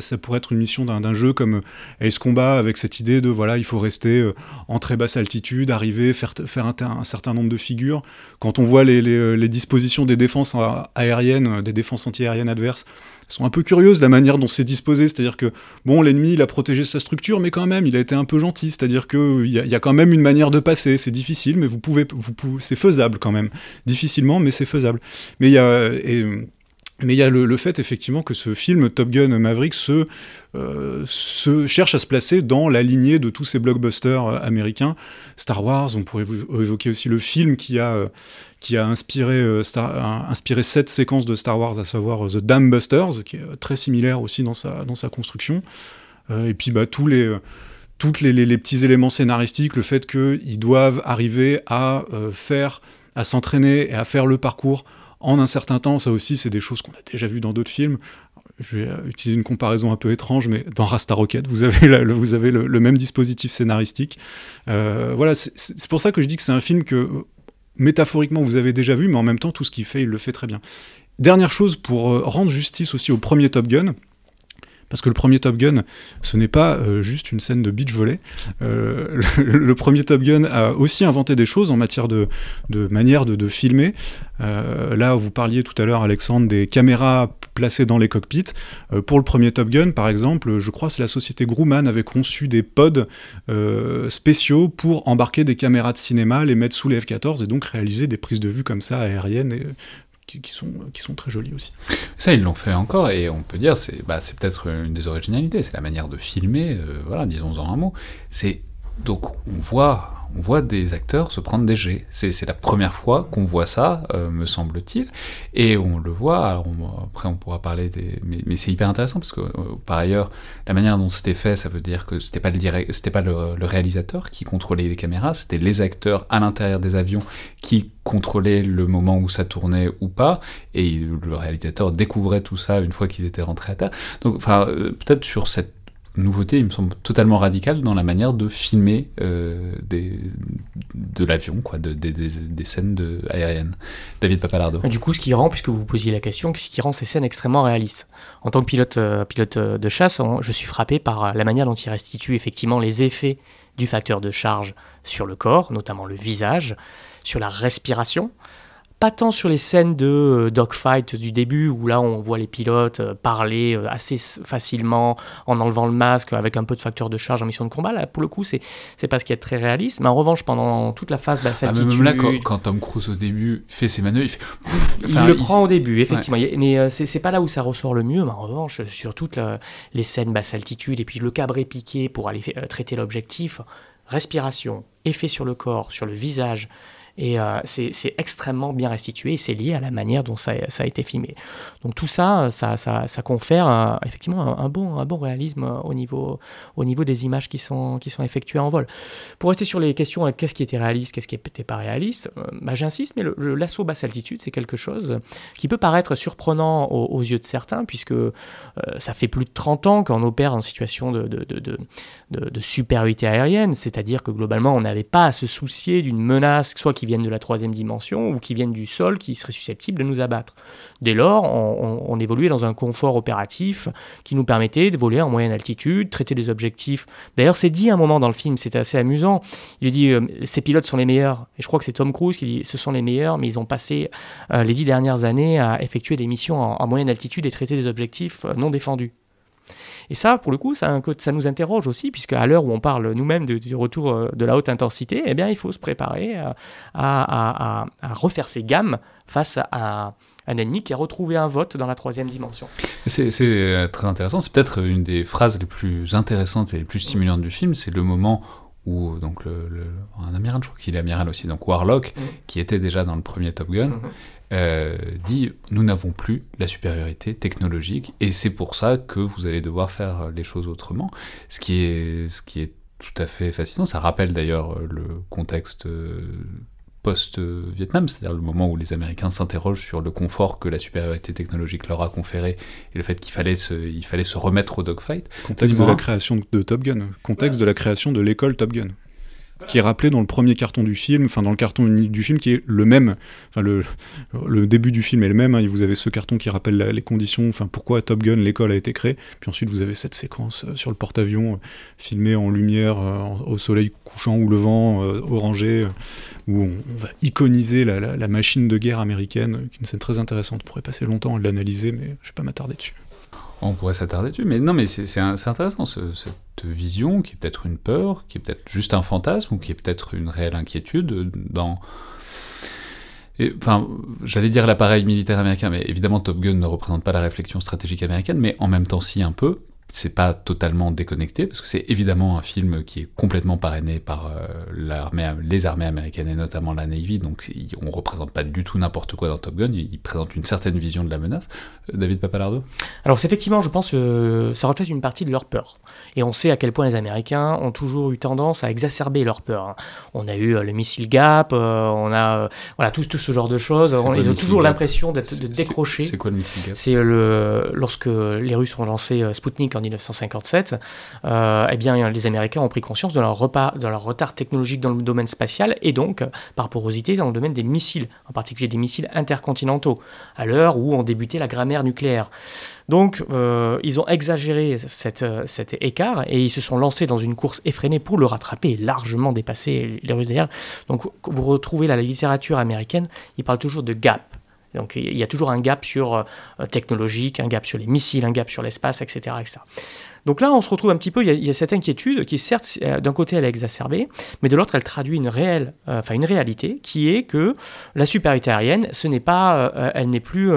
ça pourrait être une mission d'un d'un jeu comme Ace Combat avec cette idée de voilà, il faut rester en très basse altitude, arriver, faire, faire un, un certain nombre de figures. Quand on voit les, les- les dispositions des défenses aériennes, des défenses antiaériennes adverses, sont un peu curieuses la manière dont c'est disposé. C'est-à-dire que bon, l'ennemi il a protégé sa structure, mais quand même il a été un peu gentil. C'est-à-dire que il y, y a quand même une manière de passer. C'est difficile, mais vous pouvez, vous pouvez, c'est faisable quand même. Difficilement, mais c'est faisable. Mais il y a et, mais il y a le, fait effectivement que ce film Top Gun Maverick se, euh, se cherche à se placer dans la lignée de tous ces blockbusters euh, américains. Star Wars, on pourrait vous évoquer aussi le film qui a, euh, qui a inspiré, euh, Star- cette séquence de Star Wars, à savoir euh, The Dam Busters, qui est euh, très similaire aussi dans sa, construction. Euh, et puis bah, tous les... petits éléments scénaristiques, le fait qu'ils doivent arriver à faire, à s'entraîner et à faire le parcours en un certain temps, ça aussi, c'est des choses qu'on a déjà vues dans d'autres films. Je vais utiliser une comparaison un peu étrange, mais dans Rasta Rocket, vous avez, le, même dispositif scénaristique. Voilà, c'est- pour ça que je dis que c'est un film que, métaphoriquement, vous avez déjà vu, mais en même temps, tout ce qu'il fait, il le fait très bien. Dernière chose, pour euh, rendre justice aussi au premier Top Gun, parce que le premier Top Gun, ce n'est pas euh, juste une scène de beach volley. Euh, le, premier Top Gun a aussi inventé des choses en matière de, manière de, filmer. Euh, là, vous parliez tout à l'heure, Alexandre, des caméras placées dans les cockpits. Pour le premier Top Gun, par exemple, je crois que la société Grumman avait conçu des pods spéciaux pour embarquer des caméras de cinéma, les mettre sous les F-14 et donc réaliser des prises de vue comme ça aériennes. Et, qui, qui sont, très jolies aussi. Ça, ils l'ont fait encore, et on peut dire, c'est bah, peut-être une des originalités, c'est la manière de filmer, euh, voilà, disons-en un mot. C'est donc on voit, on voit des acteurs se prendre des jets. C'est la première fois qu'on voit ça, euh, me semble-t-il, et on le voit. Après, on pourra parler des, mais, c'est hyper intéressant parce que euh, par ailleurs, la manière dont c'était fait, ça veut dire que c'était pas le pas le, le réalisateur qui contrôlait les caméras, c'était les acteurs à l'intérieur des avions qui contrôlaient le moment où ça tournait ou pas, et le réalisateur découvrait tout ça une fois qu'ils étaient rentrés à terre. Donc, enfin, euh, peut-être sur cette nouveauté, il me semble totalement radicale dans la manière de filmer euh, de l'avion, quoi, de, des, scènes aériennes. David Papalardo. Du coup, ce qui rend, puisque vous posiez la question, ce qui rend ces scènes extrêmement réalistes. En tant que pilote, euh, euh, de chasse, je suis frappé par la manière dont il restitue effectivement les effets du facteur de charge sur le corps, notamment le visage, sur la respiration. Pas tant sur les scènes de euh, dogfight du début, où là on voit les pilotes euh, parler euh, assez facilement en enlevant le masque, avec un peu de facteur de charge en mission de combat. Là, pour le coup, c'est c'est pas ce qui est très réaliste. Mais en revanche, pendant toute la phase basse Ah, mais altitude, même là, quand, quand Tom Cruise au début fait ses manœuvres, il fait. il le il- prend au début, effectivement. Mais euh, c'est pas là où ça ressort le mieux. Mais en revanche, sur toutes la- les scènes basse altitude et puis le cabré piqué pour aller traiter l'objectif, respiration, effet sur le corps, sur le visage. Et euh, c'est extrêmement bien restitué et c'est lié à la manière dont ça, a été filmé. Donc tout ça, ça, ça, confère euh, effectivement un, bon, un bon réalisme euh, au niveau, au niveau des images qui sont, effectuées en vol. Pour rester sur les questions, euh, qu'est-ce qui était réaliste, qu'est-ce qui n'était pas réaliste, euh, bah, j'insiste, mais l'assaut basse altitude, c'est quelque chose qui peut paraître surprenant aux, yeux de certains, puisque euh, ça fait plus de 30 ans qu'on opère en situation de- de supériorité aérienne, c'est-à-dire que globalement, on n'avait pas à se soucier d'une menace, soit qui vienne de la troisième dimension ou qui vienne du sol, qui serait susceptible de nous abattre. Dès lors, on, évoluait dans un confort opératif qui nous permettait de voler en moyenne altitude, traiter des objectifs. D'ailleurs, c'est dit à un moment dans le film, c'était assez amusant. Il dit euh, ces pilotes sont les meilleurs. Et je crois que c'est Tom Cruise qui dit ce sont les meilleurs, mais ils ont passé euh, les dix dernières années à effectuer des missions en, en moyenne altitude et traiter des objectifs euh, non défendus. Et ça, pour le coup, ça, nous interroge aussi, puisque à l'heure où on parle nous-mêmes du retour euh, de la haute intensité, eh bien, il faut se préparer à, à- à- à refaire ses gammes face à un ennemi qui a retrouvé un vote dans la troisième dimension. C'est euh, très intéressant. C'est peut-être une des phrases les plus intéressantes et les plus stimulantes du film. C'est le moment où donc le, le- un amiral, je crois qu'il est amiral aussi, donc Warlock, Mhm. qui était déjà dans le premier Top Gun, Mhm. Euh, dit nous n'avons plus la supériorité technologique et c'est pour ça que vous allez devoir faire les choses autrement. Ce qui est ce qui est tout à fait fascinant. Ça rappelle d'ailleurs le contexte euh, post-Vietnam, c'est-à-dire le moment où les Américains s'interrogent sur le confort que la supériorité technologique leur a conféré et le fait qu'il fallait se, il fallait se remettre au dogfight. Contexte de la création de Top Gun, contexte de la création de l'école Top Gun. Qui est rappelé dans le premier carton du film, enfin dans le carton unique du film, qui est le même. Enfin, le, début du film est le même. hein. vous avez ce carton qui rappelle la- les conditions, enfin pourquoi Top Gun, l'école a été créée. Puis ensuite, vous avez cette séquence euh, sur le porte-avions, euh, filmée en lumière, euh, au soleil couchant ou levant, orangé, où on, va iconiser la, la- la machine de guerre américaine, qui est une scène très intéressante. On pourrait passer longtemps à l'analyser, mais je vais pas m'attarder dessus. On pourrait s'attarder dessus, mais non, mais c'est intéressant, ce- cette vision qui est peut-être une peur, qui est peut-être juste un fantasme, ou qui est peut-être une réelle inquiétude dans... Enfin, j'allais dire l'appareil militaire américain, mais évidemment Top Gun ne représente pas la réflexion stratégique américaine, mais en même temps si un peu, c'est pas totalement déconnecté, parce que c'est évidemment un film qui est complètement parrainé par euh, l'armée, les armées américaines et notamment la Navy, donc on représente pas du tout n'importe quoi dans Top Gun, il présente une certaine vision de la menace. Euh, David Papalardo? Alors c'est effectivement, je pense, que ça reflète une partie de leur peur. Et on sait à quel point les Américains ont toujours eu tendance à exacerber leur peur. hein. On a eu euh, le missile Gap, euh, on a euh, voilà tout, tout ce genre de choses. On- ils ont toujours l'impression d'être de c'est- décrocher. C'est quoi le missile Gap? C'est le lorsque les Russes ont lancé euh, Sputnik en 1957, euh, eh bien les Américains ont pris conscience de leur, retard technologique dans le domaine spatial et donc par porosité dans le domaine des missiles, en particulier des missiles intercontinentaux, à l'heure où on débutait la grammaire nucléaire. Donc, euh, ils ont exagéré euh, cet écart et ils se sont lancés dans une course effrénée pour le rattraper et largement dépasser les Russes derrière. Donc, vous retrouvez la littérature américaine, ils parlent toujours de gap. Donc, il y a toujours un gap sur euh, technologique, un gap sur les missiles, un gap sur l'espace, etc.. Donc là, on se retrouve un petit peu, il y a, cette inquiétude qui, certes, euh, d'un côté, elle est exacerbée, mais de l'autre, elle traduit une réelle, euh, enfin une réalité, qui est que la supériorité aérienne, ce n'est pas, elle n'est plus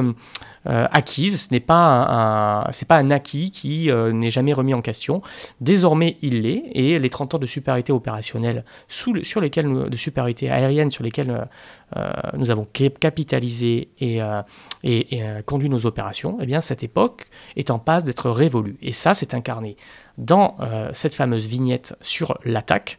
euh, acquise, ce n'est pas un, pas un acquis qui euh, n'est jamais remis en question. Désormais, il l'est, et les 30 ans de supériorité opérationnelle sur lesquels nous- de supériorité aérienne sur lesquels euh, nous avons cap- capitalisé et, et, conduit nos opérations, eh bien cette époque est en passe d'être révolue. Et ça, c'est incarné dans cette fameuse vignette sur l'attaque,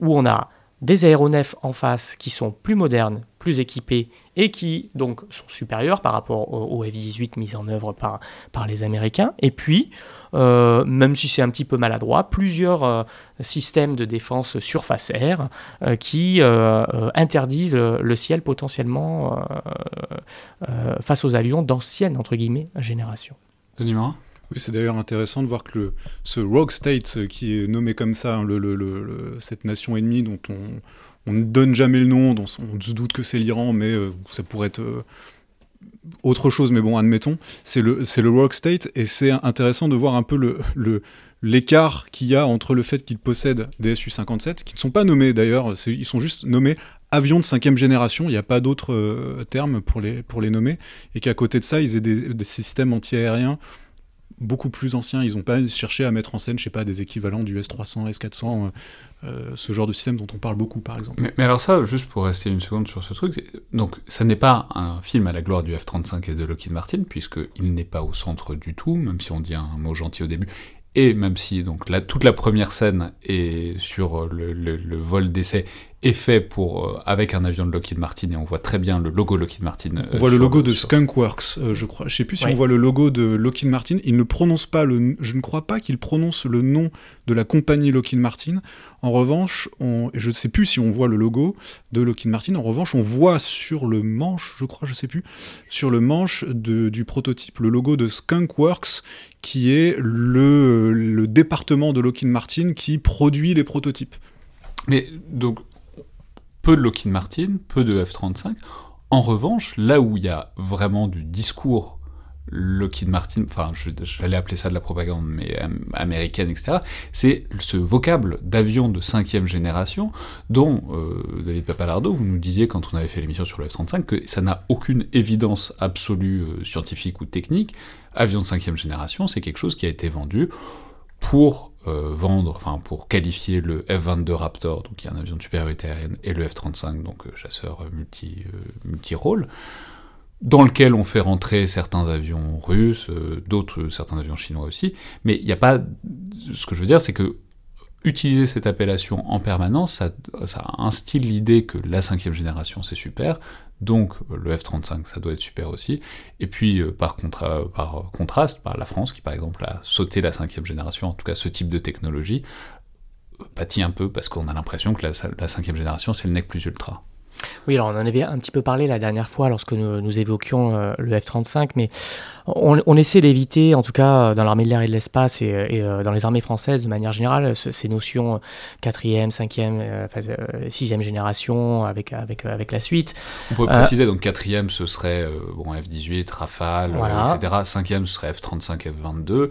où on a des aéronefs en face qui sont plus modernes, plus équipés et qui donc sont supérieurs par rapport au, au F-18 mis en œuvre par, par les Américains. Et puis, euh, même si c'est un petit peu maladroit, plusieurs euh, systèmes de défense surface air euh, qui euh, euh, interdisent le, le ciel potentiellement euh, euh, face aux avions d'ancienne, entre guillemets, génération. Oui, c'est d'ailleurs intéressant de voir que le, ce Rogue State, qui est nommé comme ça, hein, le- le- cette nation ennemie dont on, on ne donne jamais le nom, on se doute que c'est l'Iran, mais euh, ça pourrait être euh, autre chose, mais bon, admettons, c'est le, le State, et c'est intéressant de voir un peu le, l'écart qu'il y a entre le fait qu'ils possèdent des Su-57, qui ne sont pas nommés d'ailleurs, ils sont juste nommés avions de cinquième génération, il n'y a pas d'autre euh, terme pour les, pour les nommer, et qu'à côté de ça, ils aient des, des systèmes antiaériens beaucoup plus anciens. Ils n'ont pas cherché à mettre en scène, je sais pas, des équivalents du S300, S400, euh, euh, ce genre de système dont on parle beaucoup, par exemple. Mais, alors ça, juste pour rester une seconde sur ce truc, donc ça n'est pas un film à la gloire du F-35 et de Lockheed Martin, puisqu'il n'est pas au centre du tout, même si on dit un mot gentil au début, et même si donc la, toute la première scène est sur le vol d'essai est fait pour euh, avec un avion de Lockheed Martin et on voit très bien le logo Lockheed Martin. euh, On voit le logo de sur- Skunkworks, euh, je crois. Je sais plus si Ouais. on voit le logo de Lockheed Martin. Il ne prononce pas le. Je ne crois pas qu'il prononce le nom de la compagnie Lockheed Martin. En revanche, on, je ne sais plus si on voit le logo de Lockheed Martin. En revanche, on voit sur le manche, je crois, je sais plus, sur le manche de- du prototype, le logo de Skunkworks, qui est le, le département de Lockheed Martin qui produit les prototypes. Mais donc, peu de Lockheed Martin, peu de F-35. En revanche, là où il y a vraiment du discours Lockheed Martin, enfin, j'allais appeler ça de la propagande, mais euh, américaine, etc., c'est ce vocable d'avion de cinquième génération dont, euh, David Papalardo, vous nous disiez quand on avait fait l'émission sur le F-35 que ça n'a aucune évidence absolue euh, scientifique ou technique. Avion de cinquième génération, c'est quelque chose qui a été vendu pour euh, vendre, enfin pour qualifier le F-22 Raptor, donc qui est un avion de supériorité aérienne, et le F-35, donc euh, chasseur euh, multi, multi-rôle, dans lequel on fait rentrer certains avions russes, d'autres, certains avions chinois aussi, mais il n'y a pas... Ce que je veux dire, c'est que utiliser cette appellation en permanence, ça, instille l'idée que la cinquième génération, c'est super, donc euh, le F-35, ça doit être super aussi, et puis euh, par, contra- par contraste, par la France, qui par exemple a sauté la cinquième génération, en tout cas ce type de technologie, pâtit un peu parce qu'on a l'impression que la, la cinquième génération, c'est le nec plus ultra. Oui, alors on en avait un petit peu parlé la dernière fois lorsque nous, évoquions euh, le F-35, mais on, essaie d'éviter, en tout cas dans l'armée de l'air et de l'espace et, euh, dans les armées françaises de manière générale, ces notions quatrième, cinquième, euh, sixième génération avec, avec, avec la suite. On peut préciser, donc quatrième ce serait bon, F-18, Rafale, etc. Cinquième ce serait F-35, F-22.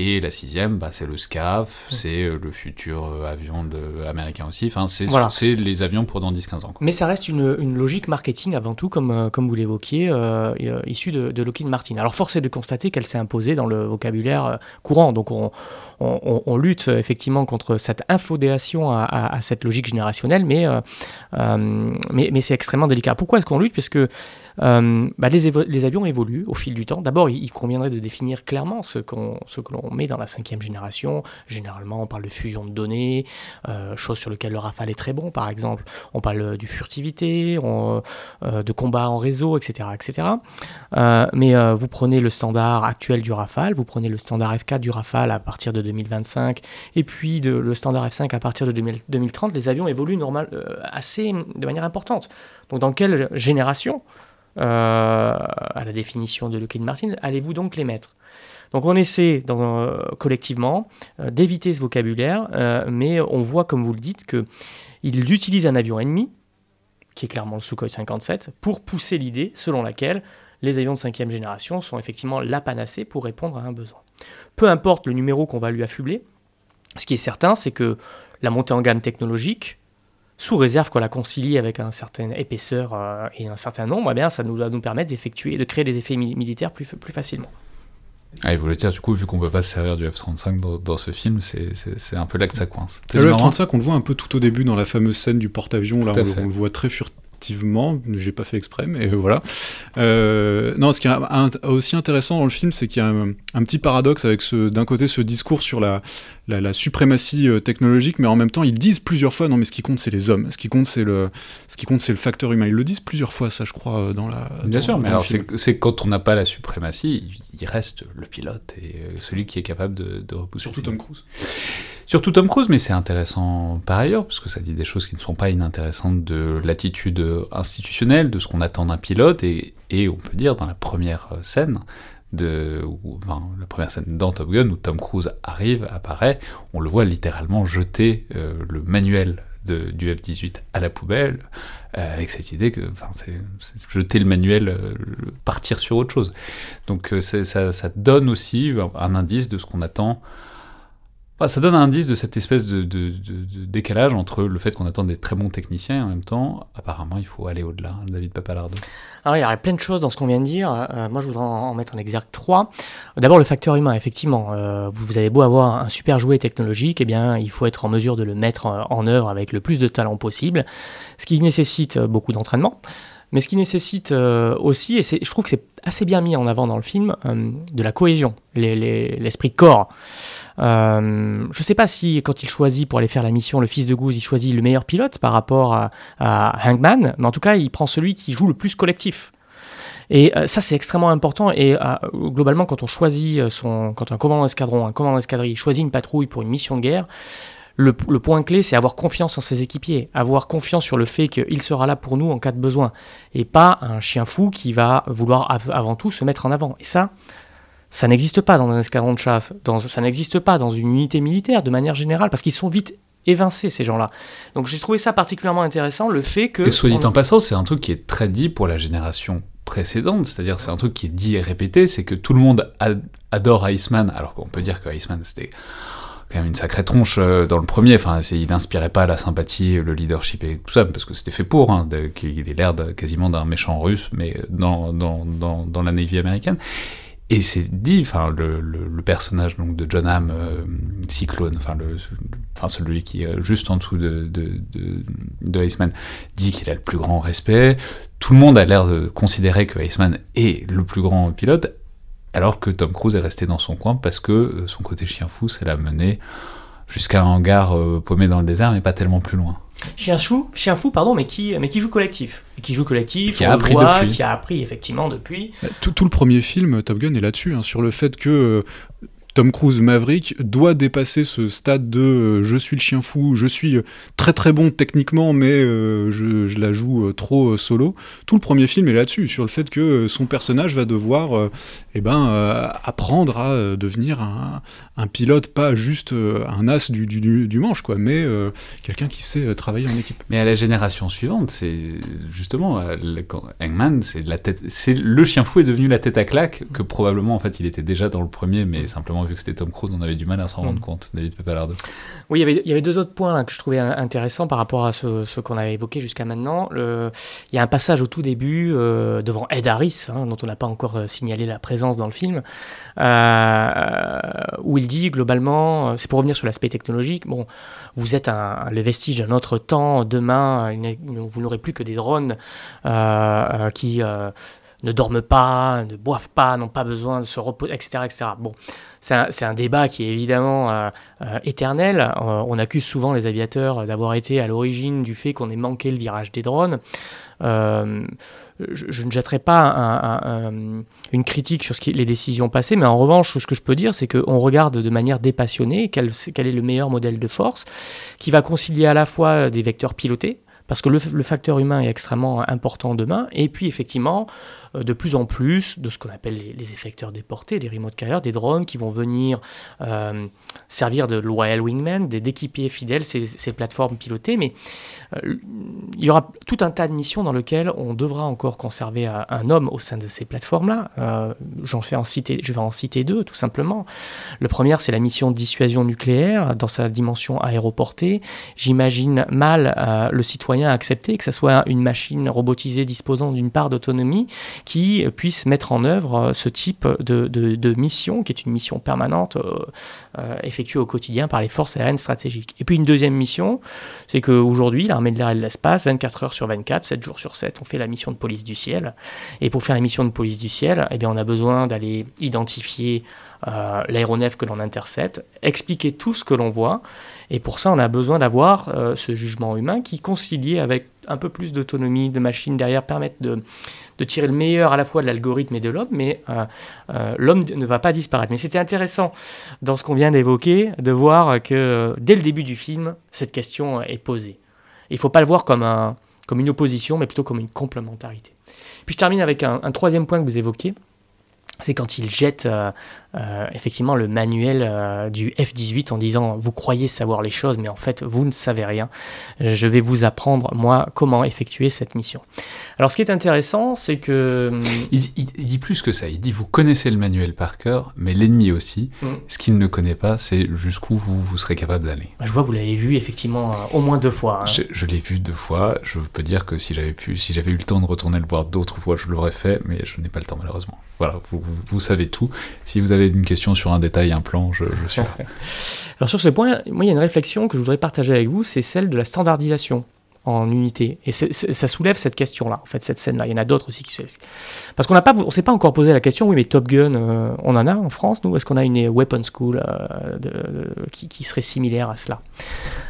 Et la sixième, bah, c'est le SCAF, c'est euh, le futur euh, avion de, américain aussi. Enfin, c'est les avions pour dans 10-15 ans. Mais ça reste une, une, logique marketing avant tout, comme, euh, comme vous l'évoquiez, euh, issue de, de, Lockheed Martin. Alors, force est de constater qu'elle s'est imposée dans le vocabulaire courant. Donc, on, on, on, lutte effectivement contre cette infodéation à, à, cette logique générationnelle, mais, mais, mais c'est extrêmement délicat. Pourquoi est-ce qu'on lutte? Parce que euh, bah, les, avions évoluent au fil du temps. D'abord, il, conviendrait de définir clairement ce, ce que l'on met dans la cinquième génération. Généralement, on parle de fusion de données, euh, chose sur laquelle le Rafale est très bon, par exemple. On parle euh, du furtivité, de combat en réseau, etc. etc. mais vous prenez le standard actuel du Rafale, vous prenez le standard F4 du Rafale à partir de 2025, et puis le standard F5 à partir de 2030, les avions évoluent assez, de manière importante. Donc dans quelle génération? À la définition de Lockheed Martin, allez-vous donc les mettre? Donc on essaie euh, collectivement euh, d'éviter ce vocabulaire, mais on voit, comme vous le dites, qu'il utilise un avion ennemi, qui est clairement le Sukhoi 57, pour pousser l'idée selon laquelle les avions de cinquième génération sont effectivement la panacée pour répondre à un besoin. Peu importe le numéro qu'on va lui affubler, ce qui est certain, c'est que la montée en gamme technologique, sous réserve qu'on la concilie avec une certaine épaisseur euh, et un certain nombre, eh bien, ça nous, va nous permettre d'effectuer, de créer des effets militaires plus, plus facilement. Ah, il voulait dire, du coup, vu qu'on peut pas se servir du F-35 dans, ce film, c'est un peu là que ça coince. Le F-35, on le voit un peu tout au début dans la fameuse scène du porte-avions, là, on, on, le voit très furtivement effectivement, j'ai pas fait exprès, mais voilà. Euh, non, ce qui est aussi intéressant dans le film, c'est qu'il y a un, petit paradoxe avec ce, d'un côté ce discours sur la, la, suprématie euh, technologique, mais en même temps, ils disent plusieurs fois, non, mais ce qui compte, c'est les hommes. Ce qui compte, c'est le, ce qui compte, c'est le facteur humain. Ils le disent plusieurs fois, ça, je crois, euh, dans la. Bien sûr, mais alors c'est, quand on n'a pas la suprématie, il reste le pilote et celui qui est capable de, de repousser. Surtout Tom Cruise. Surtout Tom Cruise, mais c'est intéressant par ailleurs, parce que ça dit des choses qui ne sont pas inintéressantes de l'attitude institutionnelle, de ce qu'on attend d'un pilote, et, on peut dire dans la première scène, de, la première scène dans Top Gun, où Tom Cruise arrive, apparaît, on le voit littéralement jeter euh, le manuel du F-18 à la poubelle, euh, avec cette idée que c'est jeter le manuel, euh, partir sur autre chose. Donc ça donne aussi un indice de ce qu'on attend ça donne un indice de cette espèce de, décalage entre le fait qu'on attend des très bons techniciens et en même temps, apparemment, il faut aller au-delà. David Papalardo. Alors, il y a plein de choses dans ce qu'on vient de dire. Euh, moi, je voudrais en, mettre en exergue trois. D'abord, le facteur humain, effectivement. Euh, vous avez beau avoir un super jouet technologique, eh bien, il faut être en mesure de le mettre en, œuvre avec le plus de talent possible, ce qui nécessite beaucoup d'entraînement. Mais ce qui nécessite euh, aussi, et je trouve que c'est assez bien mis en avant dans le film, de la cohésion, l'esprit corps. Euh, je ne sais pas si quand il choisit pour aller faire la mission le fils de Goose, il choisit le meilleur pilote par rapport à, Hangman, mais en tout cas il prend celui qui joue le plus collectif. Et euh, ça, c'est extrêmement important. Et euh, globalement, quand on choisit son, quand un commandant d'escadron, un commandant d'escadrille choisit une patrouille pour une mission de guerre, le, point clé, c'est avoir confiance en ses équipiers, avoir confiance sur le fait qu'il sera là pour nous en cas de besoin, et pas un chien fou qui va vouloir avant tout se mettre en avant. Et ça, ça n'existe pas dans un escadron de chasse, dans, ça n'existe pas dans une unité militaire de manière générale, parce qu'ils sont vite évincés, ces gens-là. Donc j'ai trouvé ça particulièrement intéressant, le fait que... Et soit dit en passant, c'est un truc qui est très dit pour la génération précédente, c'est-à-dire c'est un truc qui est dit et répété, c'est que tout le monde adore Iceman, alors qu'on peut dire que Iceman c'était quand même une sacrée tronche euh, dans le premier, enfin il n'inspirait pas la sympathie, le leadership et tout ça, parce que c'était fait pour, hein, qu'il ait l'air quasiment d'un méchant russe, mais dans, dans, dans, dans la Navy américaine. Et c'est dit, enfin, le, le, personnage donc de John Hamm, euh, Cyclone, enfin, le, enfin, celui qui est juste en dessous de, de, de, de Iceman, dit qu'il a le plus grand respect. Tout le monde a l'air de considérer que Iceman est le plus grand pilote, alors que Tom Cruise est resté dans son coin parce que euh, son côté chien fou, c'est l'a mené jusqu'à un hangar euh, paumé dans le désert, mais pas tellement plus loin. Chien fou, chien fou, pardon, mais qui, mais qui joue collectif, qui joue collectif, qui a appris depuis. qui a appris effectivement depuis. Tout, tout, le premier film, Top Gun est là-dessus, hein, sur le fait que euh, Tom Cruise Maverick doit dépasser ce stade de euh, je suis le chien fou, je suis euh, très très bon techniquement, mais euh, je, la joue trop solo. Tout le premier film est là-dessus, sur le fait que son personnage va devoir eh ben, apprendre à devenir un, pilote, pas juste un as du, manche, quoi, mais quelqu'un qui sait travailler en équipe. Mais à la génération suivante, c'est justement quand Hangman, c'est la tête, c'est le chien fou est devenu la tête à claque que probablement en fait il était déjà dans le premier, mais simplement vu que c'était Tom Cruise, on avait du mal à s'en rendre Mm. compte. David Pepalardo. Oui, il y, avait, il y avait deux autres points là, que je trouvais in- intéressants par rapport à ce, ce qu'on avait évoqué jusqu'à maintenant. Le- il y a un passage au tout début euh, devant Ed Harris, hein, dont on n'a pas encore euh, signalé la présence dans le film, euh, où il dit globalement, c'est pour revenir sur l'aspect technologique, bon, vous êtes un, le vestige d'un autre temps, demain, vous n'aurez plus que des drones euh, qui... ne dorment pas, ne boivent pas, n'ont pas besoin de se reposer, etc. etc. Bon, c'est un, débat qui est évidemment euh, euh, éternel. Euh, on accuse souvent les aviateurs d'avoir été à l'origine du fait qu'on ait manqué le virage des drones. Je, ne jetterai pas un- un- un- une critique sur les décisions passées, mais en revanche, ce que je peux dire, c'est qu'on regarde de manière dépassionnée quel, est le meilleur modèle de force qui va concilier à la fois des vecteurs pilotés, parce que le, facteur humain est extrêmement important demain, et puis effectivement, de plus en plus de ce qu'on appelle les, les effecteurs déportés, des remote carriers, des drones qui vont venir euh, servir de loyal wingman, d'équipiers fidèles, ces, plateformes pilotées, mais euh, il y aura tout un tas de missions dans lesquelles on devra encore conserver un, homme au sein de ces plateformes-là. Euh, j'en fais en citer, je vais en citer deux, tout simplement. Le premier, c'est la mission de dissuasion nucléaire dans sa dimension aéroportée. J'imagine mal euh, le citoyen accepter que ce soit une machine robotisée disposant d'une part d'autonomie qui puisse mettre en œuvre euh, ce type de, mission, qui est une mission permanente euh, euh, effectuée au quotidien par les forces aériennes stratégiques. Et puis une deuxième mission, c'est qu'aujourd'hui, l'armée de l'air et de l'espace, 24 heures sur 24, 7 jours sur 7, on fait la mission de police du ciel. Et pour faire la mission de police du ciel, eh bien, on a besoin d'aller identifier l'aéronef que l'on intercepte, expliquer tout ce que l'on voit. Et pour ça, on a besoin d'avoir ce jugement humain qui, concilié avec un peu plus d'autonomie de machine derrière, permettent de, de tirer le meilleur à la fois de l'algorithme et de l'homme, mais euh, euh, l'homme ne va pas disparaître. Mais c'était intéressant dans ce qu'on vient d'évoquer de voir que euh, dès le début du film, cette question est posée. Il ne faut pas le voir comme, un, comme une opposition, mais plutôt comme une complémentarité. Puis je termine avec un, troisième point que vous évoquiez, c'est quand il jette effectivement le manuel euh, du F-18 en disant vous croyez savoir les choses, mais en fait vous ne savez rien. Je vais vous apprendre moi comment effectuer cette mission. Alors ce qui est intéressant, c'est que hum, Il, dit- il- il dit plus que ça. Il dit vous connaissez le manuel par cœur, mais l'ennemi aussi. Mm. Ce qu'il ne connaît pas, c'est jusqu'où vous, vous serez capable d'aller. je vois vous l'avez vu effectivement euh, au moins deux fois. hein. Je, je l'ai vu deux fois. Je peux dire que si j'avais pu, si j'avais eu le temps de retourner le voir d'autres fois, je l'aurais fait, mais je n'ai pas le temps malheureusement. Voilà, vous, vous, vous savez tout. Si vous avez une question sur un détail, un plan, je, je suis là. Alors sur ce point, moi il y a une réflexion que je voudrais partager avec vous, c'est celle de la standardisation en unité. Et c'est- c'est- ça soulève cette question-là, en fait, cette scène-là. Il y en a d'autres aussi qui se... Parce qu'on on s'est pas encore posé la question, oui, mais Top Gun, euh, on en a en France, nous? Est-ce qu'on a une weapon school euh, de- de- qui, qui serait similaire à cela?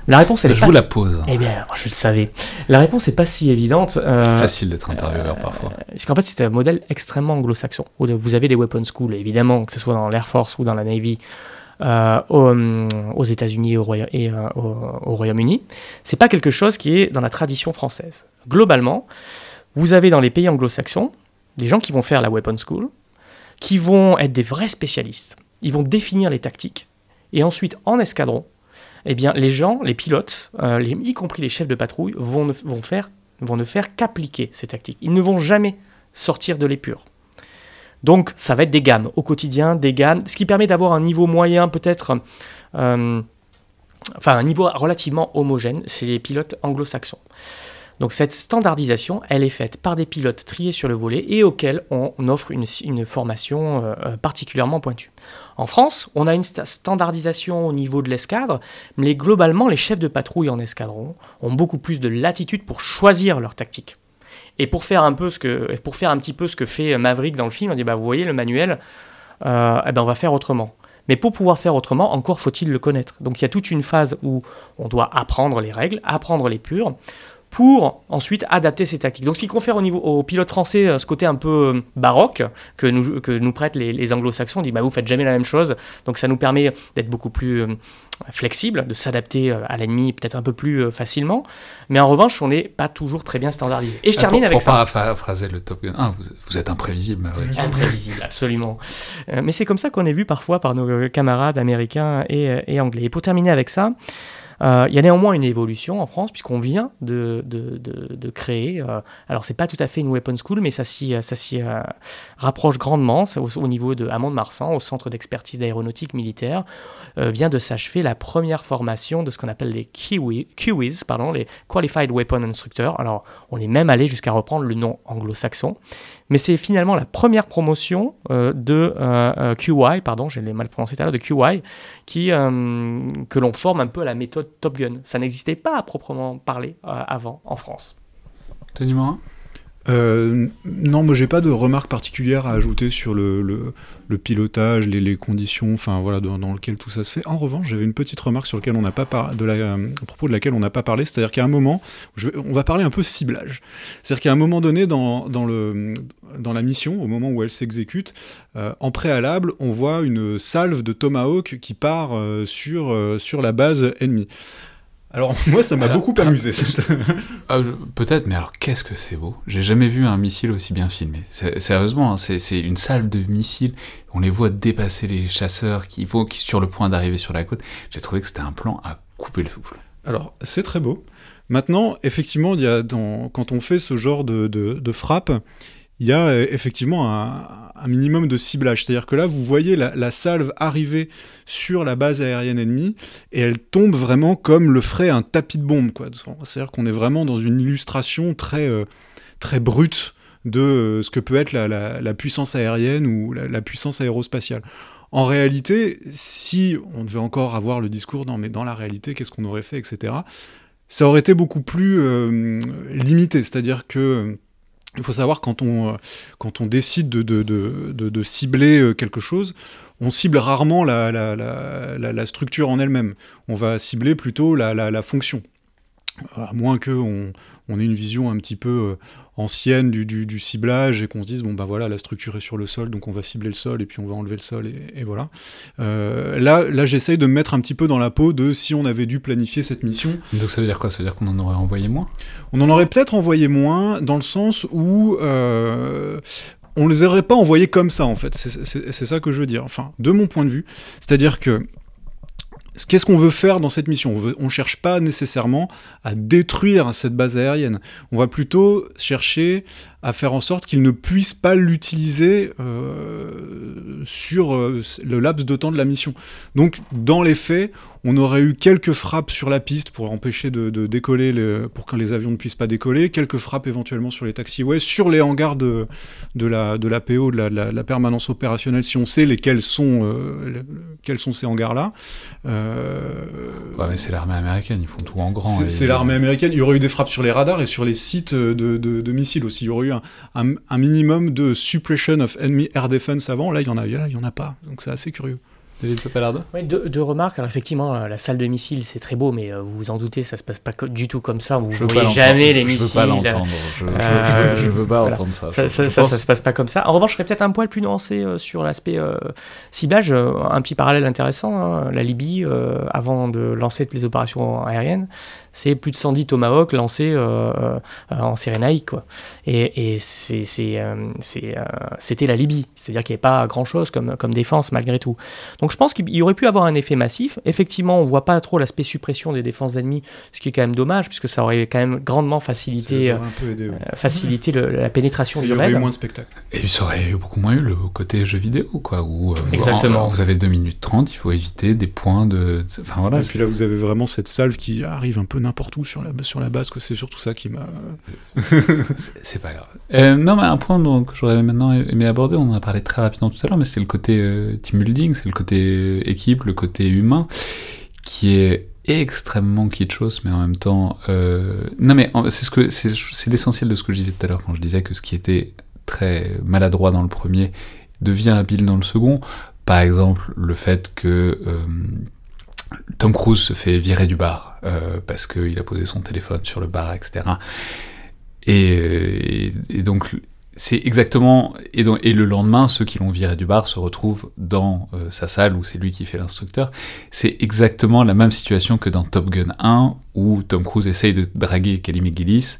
La réponse, elle est je pas... vous la pose. Eh bien, je le savais. La réponse n'est pas si évidente. euh, C'est facile d'être intervieweur parfois. parce qu'en fait, c'est un modèle extrêmement anglo-saxon. Vous avez des weapon schools, évidemment, que ce soit dans l'Air Force ou dans la Navy, euh, hum, aux États-Unis et euh, au, au Royaume-Uni. C'est pas quelque chose qui est dans la tradition française. Globalement, vous avez dans les pays anglo-saxons des gens qui vont faire la weapon school, qui vont être des vrais spécialistes. Ils vont définir les tactiques. Et ensuite, en escadron, eh bien, les gens, les pilotes, euh, les- y compris les chefs de patrouille, vont ne, vont faire, vont ne faire qu'appliquer ces tactiques. Ils ne vont jamais sortir de l'épure. Donc, ça va être des gammes au quotidien, des gammes, ce qui permet d'avoir un niveau moyen peut-être, euh, enfin un niveau relativement homogène chez les pilotes anglo-saxons. Donc cette standardisation, elle est faite par des pilotes triés sur le volet et auxquels on offre une, formation euh, euh, particulièrement pointue. En France, on a une sta- standardisation au niveau de l'escadre, mais globalement, les chefs de patrouille en escadron ont beaucoup plus de latitude pour choisir leur tactique. Et pour faire un peu ce que, pour faire un petit peu ce que fait Maverick dans le film, on dit bah vous voyez le manuel, euh, eh ben on va faire autrement. Mais pour pouvoir faire autrement, encore faut-il le connaître. Donc il y a toute une phase où on doit apprendre les règles, apprendre les purs, pour ensuite adapter ces tactiques. Donc, ce qui confère au, niveau, au pilote français euh, ce côté un peu euh, baroque que nous, que nous prêtent les, les anglo-saxons, on dit bah, vous faites jamais la même chose, donc ça nous permet d'être beaucoup plus euh, flexible, de s'adapter à l'ennemi peut-être un peu plus facilement, mais en revanche, on n'est pas toujours très bien standardisé. Et je termine pour, avec pour ça. paraphraser le Top Gun 1, vous, vous êtes imprévisible, Maverick. Imprévisible, absolument. Mais c'est comme ça qu'on est vu parfois par nos camarades américains et, et anglais. Et pour terminer avec ça, euh, il y a néanmoins une évolution en France, puisqu'on vient de, créer, euh, alors c'est pas tout à fait une weapon school, mais ça s'y, s'y euh, rapproche grandement, au, au niveau de Amont-de-Marsan, au centre d'expertise d'aéronautique militaire, euh, vient de s'achever la première formation de ce qu'on appelle les Kiwi, QWIS, pardon, les Qualified Weapon Instructors. Alors, on est même allé jusqu'à reprendre le nom anglo-saxon, mais c'est finalement la première promotion euh, de euh, euh, QI, pardon, je l'ai mal prononcé tout à l'heure, de QI, euh, que l'on forme un peu à la méthode Top Gun. Ça n'existait pas à proprement parler avant en France. Tony Morin Euh, non, moi j'ai pas de remarques particulières à ajouter sur le, pilotage, les, conditions, enfin voilà, dans, dans lequel tout ça se fait. En revanche, j'avais une petite remarque sur laquelle on n'a pas de la, euh, à propos de laquelle on n'a pas parlé, c'est-à-dire qu'à un moment, on va parler un peu ciblage. C'est-à-dire qu'à un moment donné dans, la mission, au moment où elle s'exécute, euh, en préalable, on voit une salve de Tomahawk qui part euh, sur la base ennemie. Alors moi, ça m'a Alors, beaucoup amusé. cette- Ah, Peut-être, mais alors qu'est-ce que c'est beau J'ai jamais vu un missile aussi bien filmé. C'est- Sérieusement, hein, c'est c'est une salve de missiles. On les voit dépasser les chasseurs qui vont qui sont sur le point d'arriver sur la côte. J'ai trouvé que c'était un plan à couper le souffle. Alors, c'est très beau. Maintenant, effectivement, il y a dans, quand on fait ce genre de, de, de frappe, il y a euh, effectivement un, minimum de ciblage. C'est-à-dire que là, vous voyez la, salve arriver sur la base aérienne ennemie et elle tombe vraiment comme le ferait un tapis de bombe. C'est-à-dire qu'on est vraiment dans une illustration très, euh, très brute de euh, ce que peut être la, puissance aérienne ou la, puissance aérospatiale. En réalité, si on devait encore avoir le discours, non mais dans la réalité, qu'est-ce qu'on aurait fait, etc., ça aurait été beaucoup plus limité. C'est-à-dire que il faut savoir quand on, euh, quand on décide de, de, cibler euh, quelque chose, on cible rarement la, la, la, la- structure en elle-même. On va cibler plutôt la fonction. À moins qu'on on ait une vision un petit peu euh, ancienne du, du, du ciblage et qu'on se dise, bon ben voilà, la structure est sur le sol, donc on va cibler le sol et puis on va enlever le sol et, et voilà. Euh, là, là j'essaye de me mettre un petit peu dans la peau de si on avait dû planifier cette mission, Donc ça veut dire quoi? Ça veut dire qu'on en aurait envoyé moins? On en aurait peut-être envoyé moins, dans le sens où euh, on les aurait pas envoyés comme ça, en fait. C'est ça que je veux dire. Enfin, de mon point de vue. C'est-à-dire que. Qu'est-ce qu'on veut faire dans cette mission? On On cherche pas nécessairement à détruire cette base aérienne. On va plutôt chercher à faire en sorte qu'ils ne puissent pas l'utiliser euh, sur euh, le laps de temps de la mission. Donc, dans les faits, on aurait eu quelques frappes sur la piste pour empêcher de, de décoller, le- pour que les avions ne puissent pas décoller, quelques frappes éventuellement sur les taxiways, sur les hangars de, de, la, de l'APO, de la, de la- de la permanence opérationnelle, si on sait lesquels sont, euh, quels sont ces hangars-là. Euh, Ouais, mais c'est l'armée américaine, ils font tout en grand. c'est, et- l'armée américaine. Il y aurait eu des frappes sur les radars et sur les sites de, de- de missiles aussi. Il y aurait eu un, un- un minimum de suppression of enemy air defense avant. Là, il y en a, là, il y en a pas. Donc c'est assez curieux. David deux, deux remarques. Alors effectivement, euh, la salle de missiles, c'est très beau, mais euh, vous vous en doutez, ça se passe pas du tout comme ça. Vous veux voyez jamais les je missiles. veux pas l'entendre. Je, je- Euh, je- je veux pas voilà. entendre ça. Ça, ça, se passe pas comme ça. En revanche, je serais peut-être un poil plus nuancé euh, sur l'aspect euh, ciblage. Un petit parallèle intéressant. hein. La Libye, euh, avant de lancer les opérations aériennes, c'est plus de 110 Tomahawk lancés euh, euh, en Cyrénaïque. Quoi. Et, et euh, euh, c'était la Libye. C'est-à-dire qu'il n'y avait pas grand-chose comme, comme défense malgré tout. Donc je pense qu'il y aurait pu avoir un effet massif. Effectivement, on voit pas trop l'aspect suppression des défenses ennemies, ce qui est quand même dommage, puisque ça aurait quand même grandement facilité, Ça aurait un peu aidé. ouais. facilité le- la pénétration Il y du aurait raid. eu moins de spectacles. Et ça aurait eu beaucoup moins eu le côté jeu vidéo, quoi. Où, euh, Exactement. en- vous avez 2 minutes 30, il faut éviter des points de. Enfin voilà. et puis là, vous avez vraiment cette salve qui arrive un peu n'importe où sur la, sur la base. quoi. C'est surtout ça qui m'a. C'est pas grave. Euh, non, mais un point donc, que j'aurais maintenant aimé aborder, on en a parlé très rapidement tout à l'heure, mais c'est le côté euh, team building, c'est le côté euh, équipe, le côté humain, qui est extrêmement kitschos, mais en même temps... euh, Non, mais c'est ce que c'est l'essentiel de ce que je disais tout à l'heure quand je disais que ce qui était très maladroit dans le premier devient habile dans le second. Par exemple, le fait que... euh, Tom Cruise se fait virer du bar euh, parce qu'il a posé son téléphone sur le bar, etc. Et, et, donc c'est exactement et, le lendemain ceux qui l'ont viré du bar se retrouvent dans euh, sa salle où c'est lui qui fait l'instructeur c'est exactement la même situation que dans Top Gun 1 où Tom Cruise essaye de draguer Kelly McGillis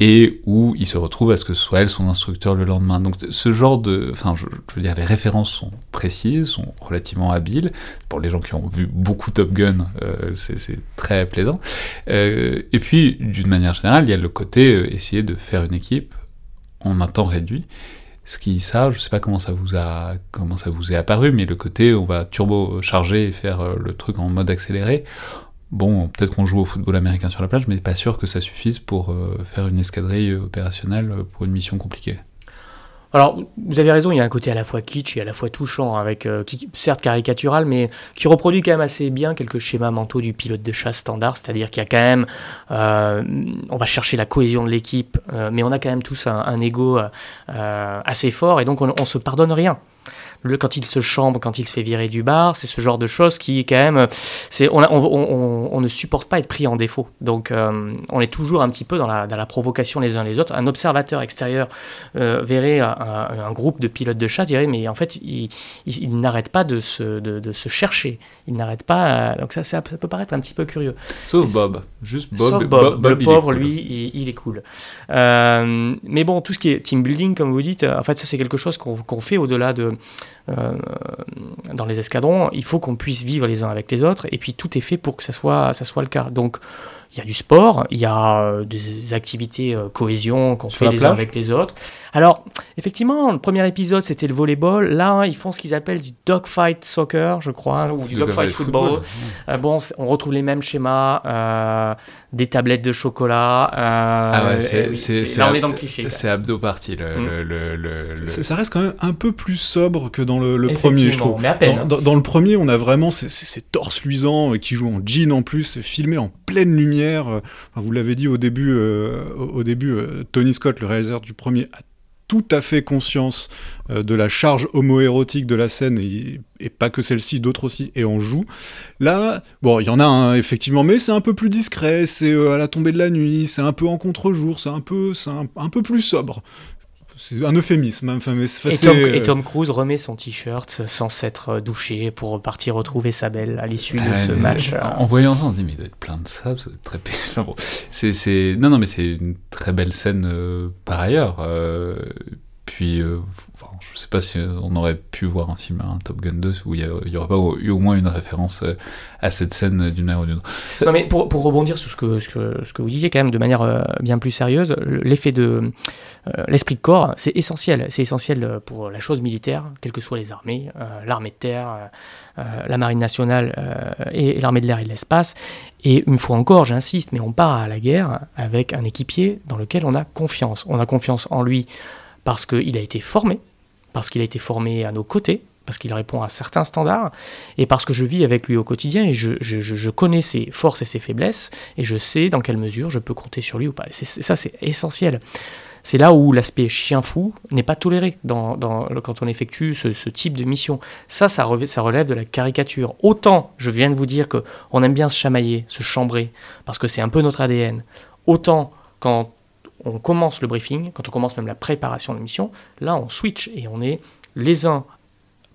et où il se retrouve à ce que ce soit elle son instructeur le lendemain donc ce genre de enfin je, veux dire les références sont précises sont relativement habiles pour les gens qui ont vu beaucoup Top Gun euh, c'est très plaisant euh, et puis d'une manière générale il y a le côté euh, essayer de faire une équipe en un temps réduit. Ce qui, ça, je sais pas comment ça vous a, comment ça vous est apparu, mais le côté on va turbo charger et faire le truc en mode accéléré. Bon, peut-être qu'on joue au football américain sur la plage, mais pas sûr que ça suffise pour euh, faire une escadrille opérationnelle pour une mission compliquée. Alors, vous avez raison, il y a un côté à la fois kitsch et à la fois touchant, avec euh, certes caricatural, mais qui reproduit quand même assez bien quelques schémas mentaux du pilote de chasse standard, c'est-à-dire qu'il y a quand même, euh, on va chercher la cohésion de l'équipe, mais on a quand même tous un, ego assez fort, et donc on, on se pardonne rien le, quand il se chambre, quand il se fait virer du bar, c'est ce genre de choses qui, quand même, c'est, on, on, on, on, ne supporte pas être pris en défaut. Donc, euh, on est toujours un petit peu dans la, dans la, provocation les uns les autres. Un observateur extérieur euh, verrait un, un, groupe de pilotes de chasse, dirait, mais en fait, il, il, il n'arrête pas de se, de, de, se chercher. Il n'arrête pas. Euh, donc, ça, ça, peut paraître un petit peu curieux. Sauf Bob. Juste Bob. Sauf Bob. Bob, le pauvre, cool. lui, il, il, est cool. Euh, mais bon, tout ce qui est team building, comme vous dites, en fait, ça, c'est quelque chose qu'on, qu'on fait au-delà de dans les escadrons, il faut qu'on puisse vivre les uns avec les autres, et puis tout est fait pour que ça soit, ça soit le cas. Donc, il y a du sport, il y a euh, des activités euh, cohésion qu'on fait les plage. uns avec les autres. Alors, effectivement, le premier épisode, c'était le volleyball. Là, ils font ce qu'ils appellent du dogfight soccer, je crois, ou du dogfight football. football. Euh, bon, on retrouve les mêmes schémas, euh, des tablettes de chocolat. Euh, ah ouais, c'est là on est dans le cliché. C'est abdo party. Le, mm. le, le, le, Ça reste quand même un peu plus sobre que dans le, premier, je trouve. Mais à peine. Dans, dans, dans le premier, on a vraiment ces, ces torses luisants qui jouent en jean en plus, filmés en pleine lumière. Vous l'avez dit au début, euh, au début euh, Tony Scott, le réalisateur du premier, a tout à fait conscience euh, de la charge homoérotique de la scène et, pas que celle-ci, d'autres aussi, et on joue. Là, bon, il y en a un, effectivement, mais c'est un peu plus discret, c'est euh, à la tombée de la nuit, c'est un peu en contre-jour, c'est un peu, un, peu plus sobre. C'est un euphémisme. Hein, mais et, Tom, et, Tom, Cruise remet son t-shirt sans s'être douché pour partir retrouver sa belle à l'issue de ce match. En, en, voyant ça, on se dit, mais il doit être plein de sable, ça doit être très enfin, bon, c'est, Non, non, mais c'est une très belle scène euh, par ailleurs. Euh, puis, euh, enfin, je sais pas si on aurait pu voir un film, un Top Gun 2, où il n'y aurait pas eu au moins une référence à cette scène d'une manière ou d'une autre. Non, mais pour, rebondir sur ce que, vous disiez, quand même, de manière euh, bien plus sérieuse, l'effet de euh, l'esprit de corps, c'est essentiel. C'est essentiel pour la chose militaire, quelles que soient les armées, euh, l'armée de terre, la marine nationale et l'armée de l'air et de l'espace. Et une fois encore, j'insiste, mais on part à la guerre avec un équipier dans lequel on a confiance. On a confiance en lui parce qu'il a été formé, parce qu'il a été formé à nos côtés, parce qu'il répond à certains standards, et parce que je vis avec lui au quotidien, et je, connais ses forces et ses faiblesses, et je sais dans quelle mesure je peux compter sur lui ou pas. C'est, ça, c'est essentiel. C'est là où l'aspect chien fou n'est pas toléré quand on effectue ce, ce, type de mission. Ça, ça relève, ça relève de la caricature. Autant, je viens de vous dire qu'on aime bien se chamailler, se chambrer, parce que c'est un peu notre ADN. Autant, quand on commence le briefing, quand on commence même la préparation de mission, là on switch et on est les uns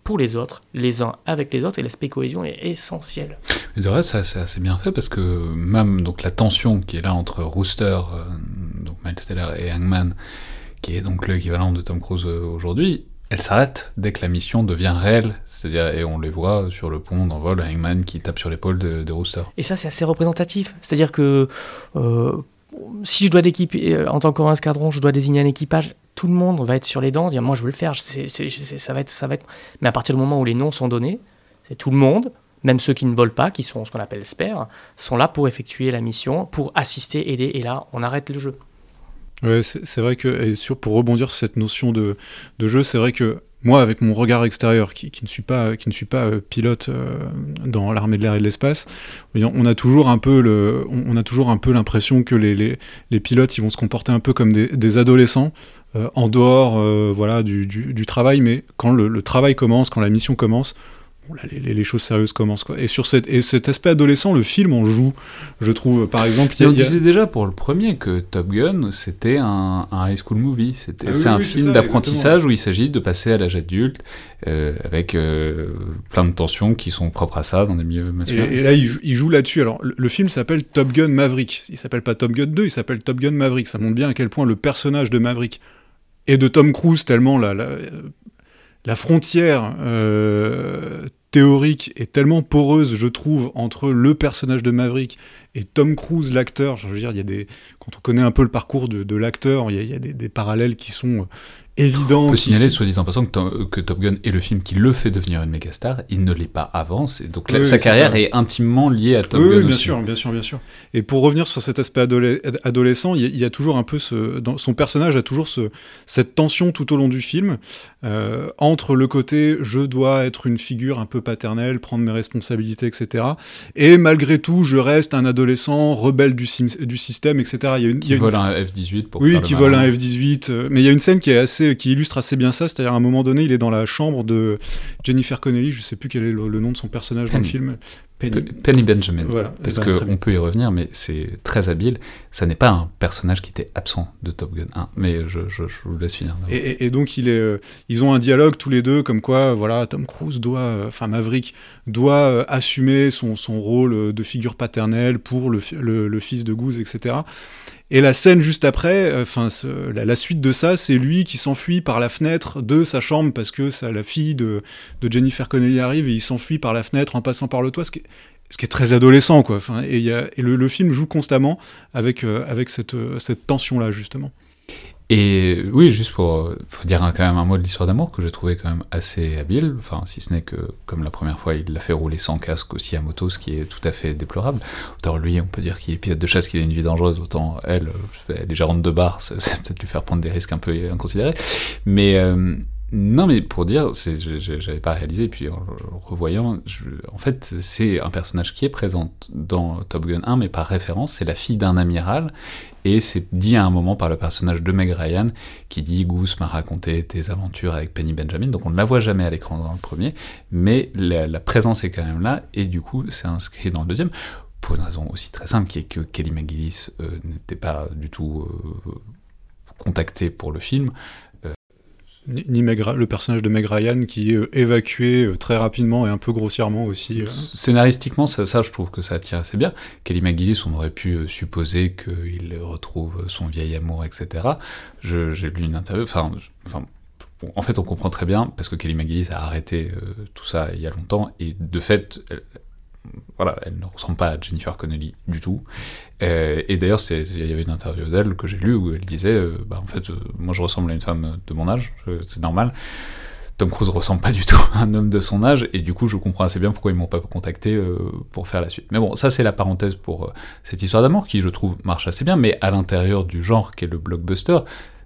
pour les autres, les uns avec les autres, et l'aspect cohésion est essentiel. Mais de reste, c'est assez bien fait parce que même donc la tension qui est là entre Rooster, euh, donc Miles Teller et Hangman, qui est donc l'équivalent de Tom Cruise aujourd'hui, elle s'arrête dès que la mission devient réelle, c'est-à-dire et on les voit sur le pont d'envol, Hangman qui tape sur l'épaule de, de, Rooster. Et ça, c'est assez représentatif, c'est-à-dire que euh, si je dois d'équiper euh, en tant qu'un escadron, je dois désigner un équipage, tout le monde va être sur les dents, dire moi je veux le faire, c'est, ça va être, ça va être. Mais à partir du moment où les noms sont donnés, c'est tout le monde, même ceux qui ne volent pas, qui sont ce qu'on appelle spares, sont là pour effectuer la mission, pour assister, aider, et là on arrête le jeu. Ouais, c'est, vrai que, et sur, pour rebondir sur cette notion de, de jeu, c'est vrai que moi, avec mon regard extérieur, qui, qui ne suis pas, qui ne suis pas euh, pilote euh, dans l'armée de l'air et de l'espace, on a toujours un peu le, on a toujours un peu l'impression que les, les, les, pilotes, ils vont se comporter un peu comme des, adolescents euh, en dehors, voilà, du, du, travail, mais quand le, travail commence, quand la mission commence, les, les choses sérieuses commencent. Quoi. Et sur cet, et cet aspect adolescent, le film en joue, je trouve. Par exemple, il y a- on a- disait déjà pour le premier que Top Gun, c'était un, un high school movie. C'était, Ah oui, c'est un oui, film d'apprentissage où il s'agit de passer à l'âge adulte euh, avec euh, plein de tensions qui sont propres à ça dans des milieux masculins. et là, il joue, là-dessus. Alors, le, le film s'appelle Top Gun Maverick. Il s'appelle pas Top Gun 2, il s'appelle Top Gun Maverick. Ça montre bien à quel point le personnage de Maverick et de Tom Cruise, tellement la, la, la frontière euh, théorique est tellement poreuse, je trouve, entre le personnage de Maverick et Tom Cruise, l'acteur. Je veux dire, il y a des, quand on connaît un peu le parcours de, l'acteur, il y a, des, des parallèles qui sont euh, évidents. On peut signaler, soit dit en passant, que, To- que Top Gun est le film qui le fait devenir une méga star. Il ne l'est pas avant. donc là, Oui, sa carrière ça. est intimement liée à Top oui, Gun oui, bien aussi. sûr, bien sûr, bien sûr. Et pour revenir sur cet aspect adole- adolescent, il y, a- il y a toujours un peu ce, dans, son personnage a toujours ce, cette tension tout au long du film euh, entre le côté je dois être une figure un peu paternelle, prendre mes responsabilités, etc. Et malgré tout, je reste un adolescent rebelle du, système, etc. Il y a une, il y Qui a une- vole un F-18 pour oui, faire le qui vole un F-18. euh, mais il y a une scène qui, est assez, qui illustre assez bien ça, c'est-à-dire à un moment donné, il est dans la chambre de Jennifer Connelly, je sais plus quel est le, le nom de son personnage dans le Penny. film. Penny. Pe- Penny Benjamin. Voilà, Parce eh ben, qu'on peut y revenir, mais c'est très habile. Ça n'est pas un personnage qui était absent de Top Gun 1, mais je, je- je vous laisse finir. Et, et- et donc il est, euh, ils ont un dialogue tous les deux, comme quoi, voilà, Tom Cruise doit, euh, enfin Maverick doit euh, assumer son, son rôle de figure paternelle pour le, fi- le, le fils de Goose, etc. Et la scène juste après, euh, enfin la, suite de ça, c'est lui qui s'enfuit par la fenêtre de sa chambre parce que ça, la fille de, de Jennifer Connelly arrive et il s'enfuit par la fenêtre en passant par le toit, ce qui est, très adolescent, quoi. Et et le, film joue constamment avec, euh, avec cette, euh, cette tension-là, justement. Et oui, juste pour euh, dire un- quand même un mot de l'histoire d'amour que j'ai trouvé quand même assez habile, enfin si ce n'est que comme la première fois il l'a fait rouler sans casque aussi à moto, ce qui est tout à fait déplorable. Autant lui on peut dire qu'il est pilote de chasse, qu'il a une vie dangereuse, autant elle, euh, elle est gérante de bar, c'est peut-être lui faire prendre des risques un peu inconsidérés. Mais euh, non, mais pour dire, j'avais pas réalisé, puis en revoyant, en fait, c'est un personnage qui est présent dans Top Gun 1, mais par référence, c'est la fille d'un amiral, et c'est dit à un moment par le personnage de Meg Ryan, qui dit Goose m'a raconté tes aventures avec Penny Benjamin, donc on ne la voit jamais à l'écran dans le premier, mais la, la présence est quand même là, et du coup, c'est inscrit dans le deuxième. Pour une raison aussi très simple, qui est que Kelly McGillis euh, n'était pas du tout euh, contactée pour le film, Ni, le personnage de Meg Ryan qui est euh, évacué euh, très rapidement et un peu grossièrement aussi. euh. Scénaristiquement, ça, je trouve que ça tient assez bien. Kelly McGillis, on aurait pu supposer qu'il retrouve son vieil amour, etc. J'ai lu une interview, en fait, on comprend très bien, parce que Kelly McGillis a arrêté tout ça il y a longtemps, et de fait, elle, voilà, elle ne ressemble pas à Jennifer Connelly du tout. Euh, et d'ailleurs, il y avait une interview d'elle que j'ai lue où elle disait, euh, bah, en fait, euh, moi je ressemble à une femme de mon âge, c'est normal. Tom Cruise ressemble pas du tout à un homme de son âge, et du coup, je comprends assez bien pourquoi ils m'ont pas contacté pour faire la suite. Mais bon, ça, c'est la parenthèse pour cette histoire d'amour qui, je trouve, marche assez bien, mais à l'intérieur du genre qu'est le blockbuster,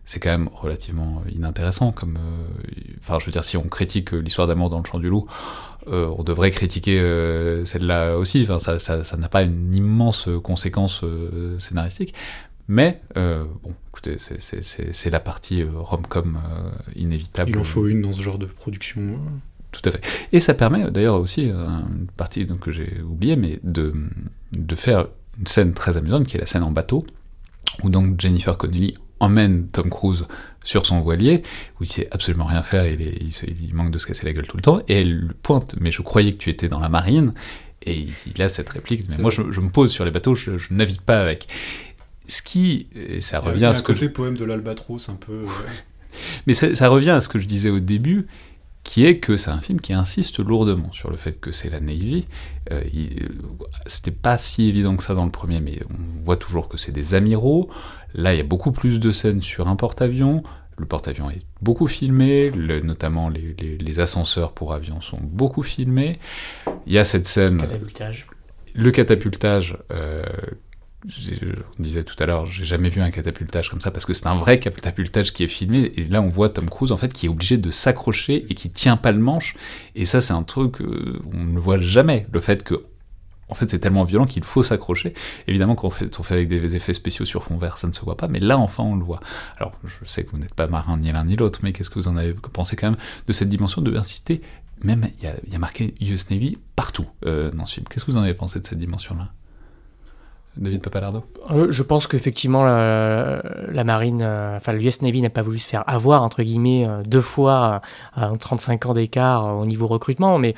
c'est quand même relativement inintéressant. Comme, enfin, je veux dire, si on critique l'histoire d'amour dans le champ du loup, euh, on devrait critiquer euh, celle-là aussi. Enfin, ça, ça, ça n'a pas une immense conséquence euh, scénaristique. Mais, bon, écoutez, c'est- la partie rom-com inévitable. Il en faut une dans ce genre de production. euh. Tout à fait. Et ça permet d'ailleurs aussi, une partie donc, que j'ai oubliée, mais de, de faire une scène très amusante qui est la scène en bateau, où donc Jennifer Connelly emmène Tom Cruise sur son voilier, où il sait absolument rien faire, il, est- il se- il manque de se casser la gueule tout le temps, et elle lui pointe, mais je croyais que tu étais dans la marine, et il, a cette réplique, mais moi je, je me pose sur les bateaux, je, je navigue pas avec. Ce qui, et ça Il y revient à ce un que côté poème de l'albatros un peu. euh, mais ça, ça revient à ce que je disais au début, qui est que c'est un film qui insiste lourdement sur le fait que c'est la Navy. Euh, il- C'était pas si évident que ça dans le premier, mais on voit toujours que c'est des amiraux. Là, il y a beaucoup plus de scènes sur un porte-avions. Le porte-avions est beaucoup filmé, le- notamment les, les- les ascenseurs pour avions sont beaucoup filmés. Il y a cette scène Catapultage. le catapultage, euh, on disait tout à l'heure, j'ai jamais vu un catapultage comme ça parce que c'est un vrai catapultage qui est filmé et là on voit Tom Cruise en fait qui est obligé de s'accrocher et qui tient pas le manche et ça c'est un truc euh, on ne voit jamais le fait que en fait c'est tellement violent qu'il faut s'accrocher. Évidemment quand on fait, avec des effets spéciaux sur fond vert ça ne se voit pas mais là enfin on le voit. Alors je sais que vous n'êtes pas marin ni l'un ni l'autre mais qu'est-ce que vous en avez pensé quand même de cette dimension de insister? Même il y a, il y a marqué US Navy partout euh, dans ce film. Qu'est-ce que vous en avez pensé de cette dimension-là? David Papalardo Euh, Je pense qu'effectivement, la, marine, euh, enfin, le US Navy n'a pas voulu se faire avoir, entre guillemets, euh, deux fois à 35 ans d'écart au niveau recrutement, mais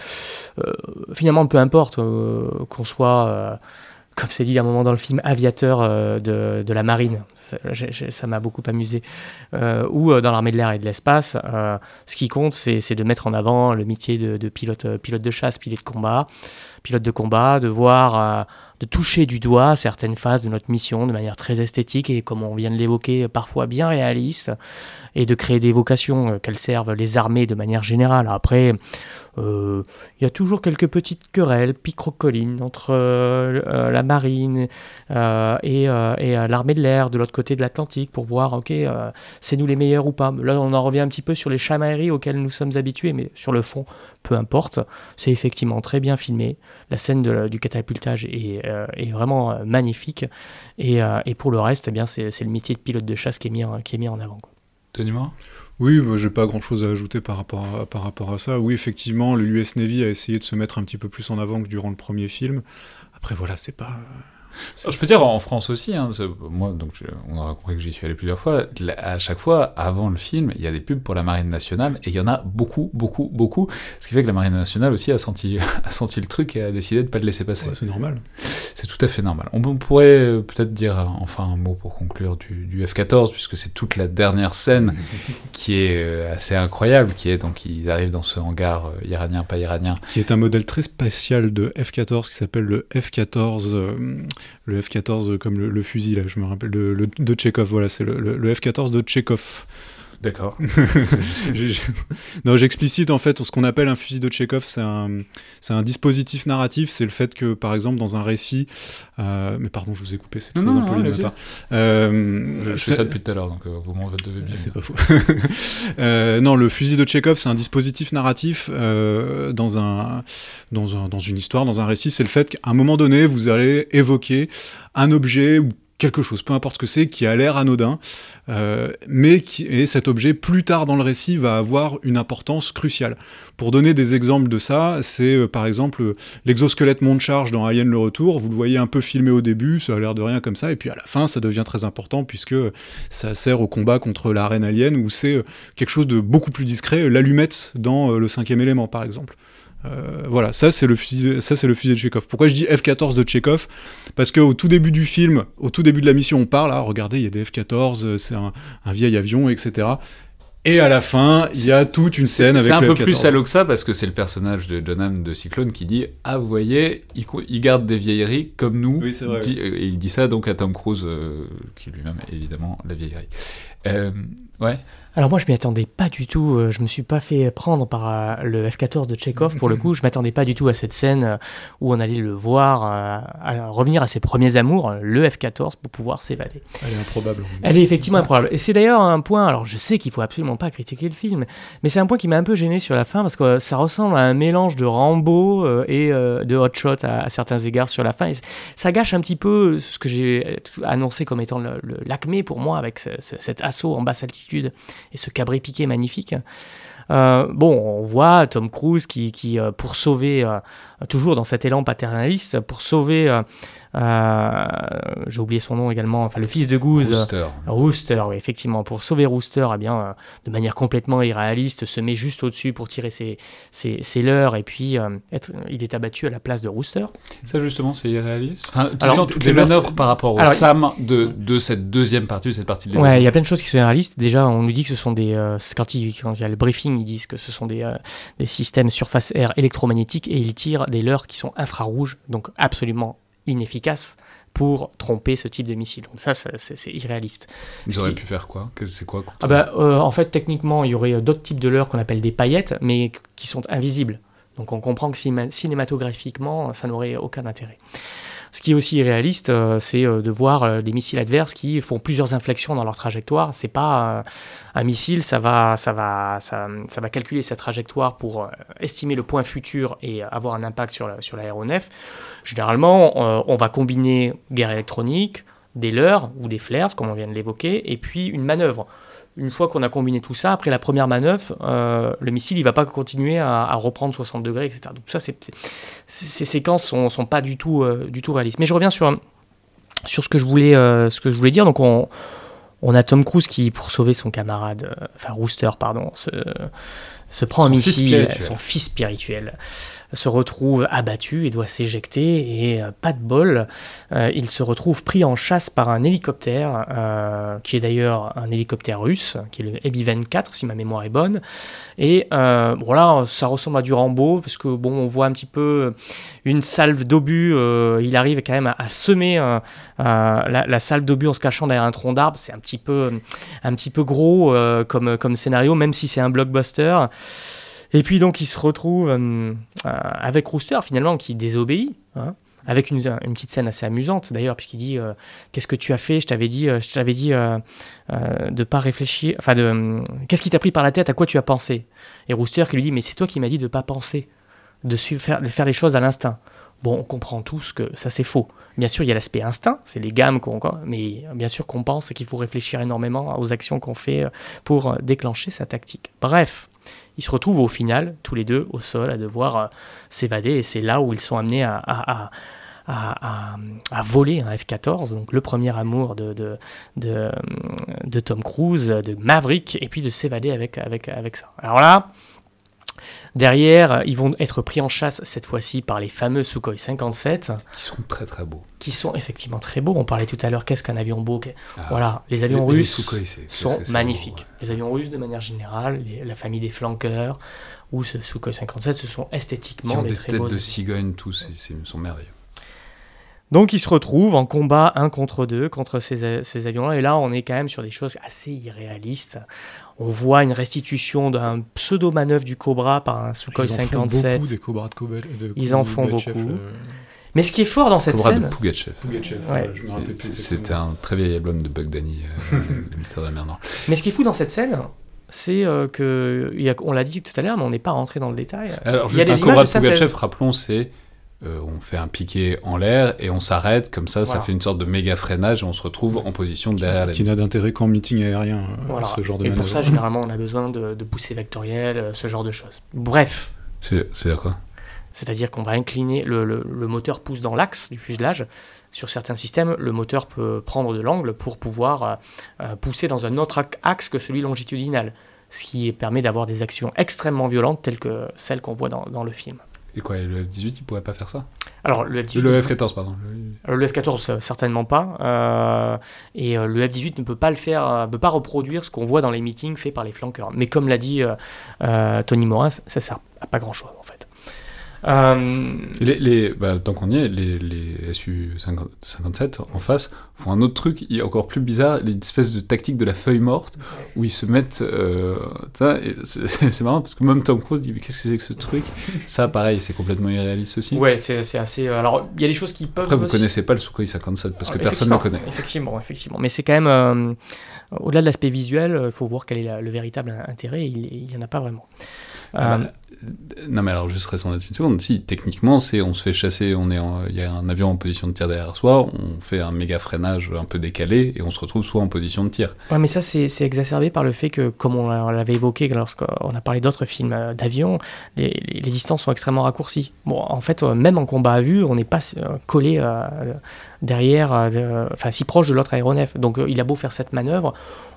finalement, peu importe qu'on soit, comme c'est dit à un moment dans le film, aviateur de, la marine. Ça- m'a beaucoup amusé. Ou dans l'armée de l'air et de l'espace, ce qui compte, c'est de mettre en avant le métier de, de pilote, pilote de chasse, pilote de combat, pilote de combat, de voir, de toucher du doigt certaines phases de notre mission de manière très esthétique et, comme on vient de l'évoquer, parfois bien réaliste, et de créer des vocations euh, qu'elles servent les armées de manière générale. Après, il y a toujours quelques petites querelles, picrocolines entre euh, euh, la marine euh, et, euh, et, euh, l'armée de l'air de l'autre côté de l'Atlantique pour voir, ok, euh, c'est nous les meilleurs ou pas. Là, on en revient un petit peu sur les chamailleries auxquelles nous sommes habitués, mais sur le fond, peu importe. C'est effectivement très bien filmé. La scène du catapultage est, euh, est vraiment euh, magnifique. Et, euh, et pour le reste, eh bien, c'est le métier de pilote de chasse qui est mis en, qui est mis en avant. quoi. Oui, moi, j'ai pas grand chose à ajouter par rapport à, par rapport à ça. Oui, effectivement, le US Navy a essayé de se mettre un petit peu plus en avant que durant le premier film. Après, voilà, c'est pas. Alors, Je peux dire en France aussi, hein, moi donc je- on aura compris que j'y suis allé plusieurs fois. À chaque fois, avant le film, il y a des pubs pour la marine nationale et il y en a beaucoup, beaucoup, beaucoup. Ce qui fait que la marine nationale aussi a senti, a senti le truc et a décidé de pas le laisser passer. Ouais, c'est normal. C'est tout à fait normal. On, on pourrait euh, peut-être dire euh, enfin un mot pour conclure du, du F-14 puisque c'est toute la dernière scène qui est euh, assez incroyable, qui est donc ils arrivent dans ce hangar euh, iranien, pas iranien. Qui est un modèle très spécial de F-14 qui s'appelle le F-14. euh, le F-14 comme le, fusil, là, je me rappelle, le, de Tchekhov, voilà, c'est le, le- le F-14 de Tchekhov. D'accord. Non, j'explicite en fait ce qu'on appelle un fusil de Tchekhov, c'est un, c'est un dispositif narratif, c'est le fait que par exemple dans un récit, euh, mais pardon, je vous ai coupé, c'est très non, impoli de ma part. Euh, Je fais ça depuis tout à l'heure, donc euh, vous m'en devez bien. c'est pas faux. Euh, non, le fusil de Tchekhov, c'est un dispositif narratif euh, dans, un, dans, un, dans une histoire, dans un récit. C'est le fait qu'à un moment donné, vous allez évoquer un objet ou quelque chose, peu importe ce que c'est, qui a l'air anodin, euh, mais qui, et cet objet, plus tard dans le récit, va avoir une importance cruciale. Pour donner des exemples de ça, c'est euh, par exemple l'exosquelette monte charge dans Alien le Retour. Vous le voyez un peu filmé au début, ça a l'air de rien comme ça, et puis à la fin, ça devient très important puisque ça sert au combat contre la reine alien, où c'est euh, quelque chose de beaucoup plus discret, l'allumette dans le cinquième élément, par exemple. Euh, voilà, ça c'est le fusil, de- ça c'est le fusil de Chekhov. Pourquoi je dis F-14 de Chekhov? Parce qu'au tout début du film, au tout début de la mission, on parle, ah, regardez, il y a des F-14, euh, c'est un, un vieil avion, etc. Et à la fin, il y a toute une scène avec C'est un peu F-14. plus salaud que ça parce que c'est le personnage de John Hamm de Cyclone qui dit Ah, vous voyez, il, il garde des vieilleries comme nous. Oui, c'est vrai, Dit- Et il dit ça donc à Tom Cruise, euh, qui lui-même est évidemment la vieillerie. Euh, ouais. Alors moi je m'y attendais pas du tout, euh, je me suis pas fait prendre par euh, le F-14 de Chekhov pour le coup, je m'attendais pas du tout à cette scène euh, où on allait le voir à revenir à ses premiers amours, le F-14 pour pouvoir s'évader. Elle est improbable. Elle est effectivement improbable. Et c'est d'ailleurs un point, alors je sais qu'il faut absolument pas critiquer le film, mais c'est un point qui m'a un peu gêné sur la fin parce que ça ressemble à un mélange de Rambo et de Hot Shot à, certains égards sur la fin. Et ça gâche un petit peu ce que j'ai annoncé comme étant l'acmé pour moi avec ce- ce- cet assaut en basse altitude ce cabré piqué magnifique. Euh, bon, on voit Tom Cruise qui, qui, euh, pour sauver, euh, toujours dans cet élan paternaliste, pour sauver, euh, euh, j'ai oublié son nom également, enfin le fils de Goose, Rooster. Rooster, oui, effectivement. Pour sauver Rooster, eh bien, euh, de manière complètement irréaliste, se met juste au-dessus pour tirer ses, ses, ses leurres et puis euh, être, il est abattu à la place de Rooster. Ça, justement, c'est irréaliste. Enfin, tu Alors, sens toutes les manœuvres par rapport au Alors, Sam de, de cette deuxième partie, de cette partie de Ouais, il y a plein de choses qui sont irréalistes. Déjà, on nous dit que ce sont des. euh, quand, il, quand il y a le briefing, ils disent que ce sont des, euh, des systèmes surface air électromagnétiques et ils tirent des leurres qui sont infrarouges, donc absolument inefficaces pour tromper ce type de missile. Donc ça, c'est irréaliste. Ils ce auraient qui- pu faire quoi? Que C'est quoi Ah bah, euh, en fait, techniquement, il y aurait euh, d'autres types de leurres qu'on appelle des paillettes, mais qui sont invisibles. Donc on comprend que cinéma- cinématographiquement, ça n'aurait aucun intérêt. Ce qui est aussi irréaliste, euh, c'est euh, de voir euh, des missiles adverses qui font plusieurs inflexions dans leur trajectoire. C'est pas euh, un missile, ça va, ça va, ça, va calculer sa trajectoire pour euh, estimer le point futur et euh, avoir un impact sur sur l'aéronef. Généralement, euh, on va combiner guerre électronique, des leurres ou des flares, comme on vient de l'évoquer, et puis une manœuvre une fois qu'on a combiné tout ça, après la première manœuvre, euh, le missile, il va pas continuer à, à reprendre 60 degrés, etc. Donc ça, ces séquences sont, sont pas du tout, euh, du tout réalistes. Mais je reviens sur, sur ce, que je voulais, euh, ce que je voulais dire. Donc on, on a Tom Cruise qui, pour sauver son camarade, enfin Rooster, pardon, se, se prend un Son fils missile, spirituel. son fils spirituel se retrouve abattu et doit s'éjecter et euh, pas de bol, euh, il se retrouve pris en chasse par un hélicoptère euh, qui est d'ailleurs un hélicoptère russe, qui est le Heavy-24 si ma mémoire est bonne. Et voilà, ça ressemble à du Rambo parce que bon, on voit un petit peu une salve d'obus. il arrive quand même à, semer la, salve d'obus en se cachant derrière un tronc d'arbre. C'est un petit peu, gros comme scénario, même si c'est un blockbuster. Et puis donc il se retrouve euh, euh, avec Rooster finalement qui désobéit. hein, avec une, petite scène assez amusante d'ailleurs, puisqu'il dit euh, Qu'est-ce que tu as fait? Je t'avais dit, je t'avais dit de pas réfléchir. Enfin, de qu'est-ce qui t'a pris par la tête? À quoi tu as pensé? Et Rooster qui lui dit Mais c'est toi qui m'as dit de pas penser, de, suivre, faire, de faire les choses à l'instinct. Bon, on comprend tous que ça c'est faux. Bien sûr, il y a l'aspect instinct, c'est les gammes qu'on. Mais bien sûr qu'on pense qu'il faut réfléchir énormément aux actions qu'on fait pour déclencher sa tactique. Bref, ils se retrouvent au final, tous les deux, au sol, à devoir euh, s'évader, et c'est là où ils sont amenés à, à- à- à- voler un F-14, donc le premier amour de, de, de, de Tom Cruise, de Maverick, et puis de s'évader avec, avec, avec ça. Alors là, derrière, ils vont être pris en chasse cette fois-ci par les fameux Sukhoi 57, Qui sont très très beaux. qui sont effectivement très beaux. On parlait tout à l'heure, qu'est-ce qu'un avion beau Ah. Voilà, les avions les russes Sukhoi, sont magnifiques. beau, ouais. Les avions russes, de manière générale, les- la famille des flanqueurs, ou ce Sukhoi 57, ce sont Qui esthétiquement ont des des très têtes beaux de cigogne, tous, ils sont merveilleux. Donc ils se retrouvent en combat un contre deux contre ces, ces avions-là. Et là, on est quand même sur des choses assez irréalistes. On voit une restitution d'un pseudo-manœuvre du Cobra par un Sukhoi Ils en font 57. beaucoup des Cobras de Kobel. de Ils en font beaucoup. euh, Mais ce qui est fort dans cette Cobra scène, de Pugachev. Ouais. C'était un très vieil album de Bugdani, euh, le mystère de la mer Noire. mais ce qui est fou dans cette scène, c'est euh, que il y a- on l'a dit tout à l'heure, mais on n'est pas rentré dans le détail. Alors, Il y a juste un des Cobra de. Pugachev, rappelons, c'est euh, on fait un piqué en l'air et on s'arrête, comme ça, ça fait une sorte de méga freinage et on se retrouve en position derrière la Qui n'a d'intérêt qu'en meeting aérien, euh, Voilà. ce genre de Et pour ça, généralement, on a besoin de, de poussées vectorielles, euh, ce genre de choses. Bref, C'est c'est là quoi? C'est-à-dire qu'on va incliner, le, le- le moteur pousse dans l'axe du fuselage. Sur certains systèmes, le moteur peut prendre de l'angle pour pouvoir euh, pousser dans un autre axe que celui longitudinal, ce qui permet d'avoir des actions extrêmement violentes telles que celles qu'on voit dans, dans le film. Et quoi, et le F-18, il pourrait pas faire ça Alors le F-18, Le F-14, pardon. le F-14 euh, certainement pas, euh, et euh, le F-18 ne peut pas le faire, euh, peut pas reproduire ce qu'on voit dans les meetings faits par les flanqueurs. Mais comme l'a dit Tony Morin, ça sert à pas grand-chose. Euh, Les, les- bah, tant qu'on y est, les, les SU-57 en face font un autre truc il est encore plus bizarre, l'espèce de tactique de la feuille morte, où ils se mettent... euh, c'est marrant parce que même Tom Cruise dit mais qu'est-ce que c'est que ce truc? Ça pareil, c'est complètement irréaliste aussi. Ouais, c'est assez. euh, Alors, il y a des choses qui peuvent. Après vous aussi- connaissez pas le Sukhoi 57 parce que Alors, personne ne le connaît. Effectivement, effectivement. Mais c'est quand même. euh, Au-delà de l'aspect visuel, il faut voir quel est la- le véritable intérêt. Il n'y en a pas vraiment. Ah non mais alors juste restons là-dessus une seconde. Si techniquement c'est on se fait chasser, on est il y a un avion en position de tir derrière soi, on fait un méga freinage un peu décalé et on se retrouve soit en position de tir. Ouais, mais ça, c'est exacerbé par le fait que, comme on l'a- on l'avait évoqué lorsqu'on a parlé d'autres films euh, d'avion, les, distances sont extrêmement raccourcies. Bon, en fait, euh, même en combat à vue, on n'est pas euh, collé derrière, de- enfin, si proche de l'autre aéronef. Donc, il a beau faire cette manœuvre,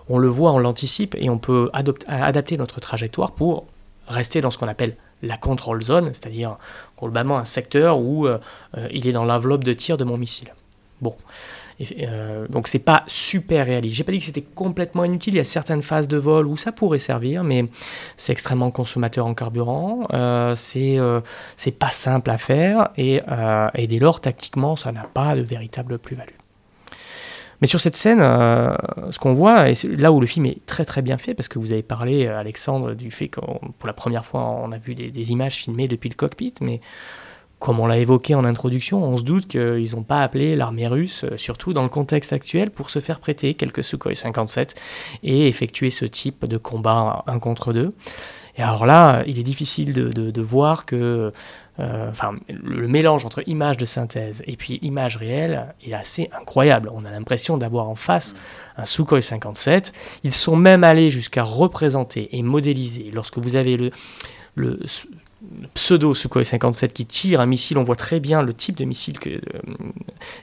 on le voit, on l'anticipe et on peut adapter notre trajectoire pour rester dans ce qu'on appelle la control zone, c'est-à-dire globalement un secteur où euh, euh, il est dans l'enveloppe de tir de mon missile. Bon. Euh, donc c'est pas super réaliste. J'ai pas dit que c'était complètement inutile. Il y a certaines phases de vol où ça pourrait servir, mais c'est extrêmement consommateur en carburant. C'est pas simple à faire et dès lors tactiquement ça n'a pas de véritable plus-value. Mais sur cette scène, euh, ce qu'on voit, et là où le film est très très bien fait, parce que vous avez parlé, euh, Alexandre, du fait que pour la première fois on a vu des, images filmées depuis le cockpit, mais comme on l'a évoqué en introduction, on se doute qu'ils n'ont pas appelé l'armée russe, euh, surtout dans le contexte actuel, pour se faire prêter quelques Sukhoi 57 et effectuer ce type de combat un contre deux. Et alors là, il est difficile de, voir que enfin, le mélange entre images de synthèse et puis images réelles est assez incroyable. On a l'impression d'avoir en face un Sukhoi 57. Ils sont même allés jusqu'à représenter et modéliser. Lorsque vous avez le, pseudo Sukhoi 57 qui tire un missile, on voit très bien le type de missile. Euh,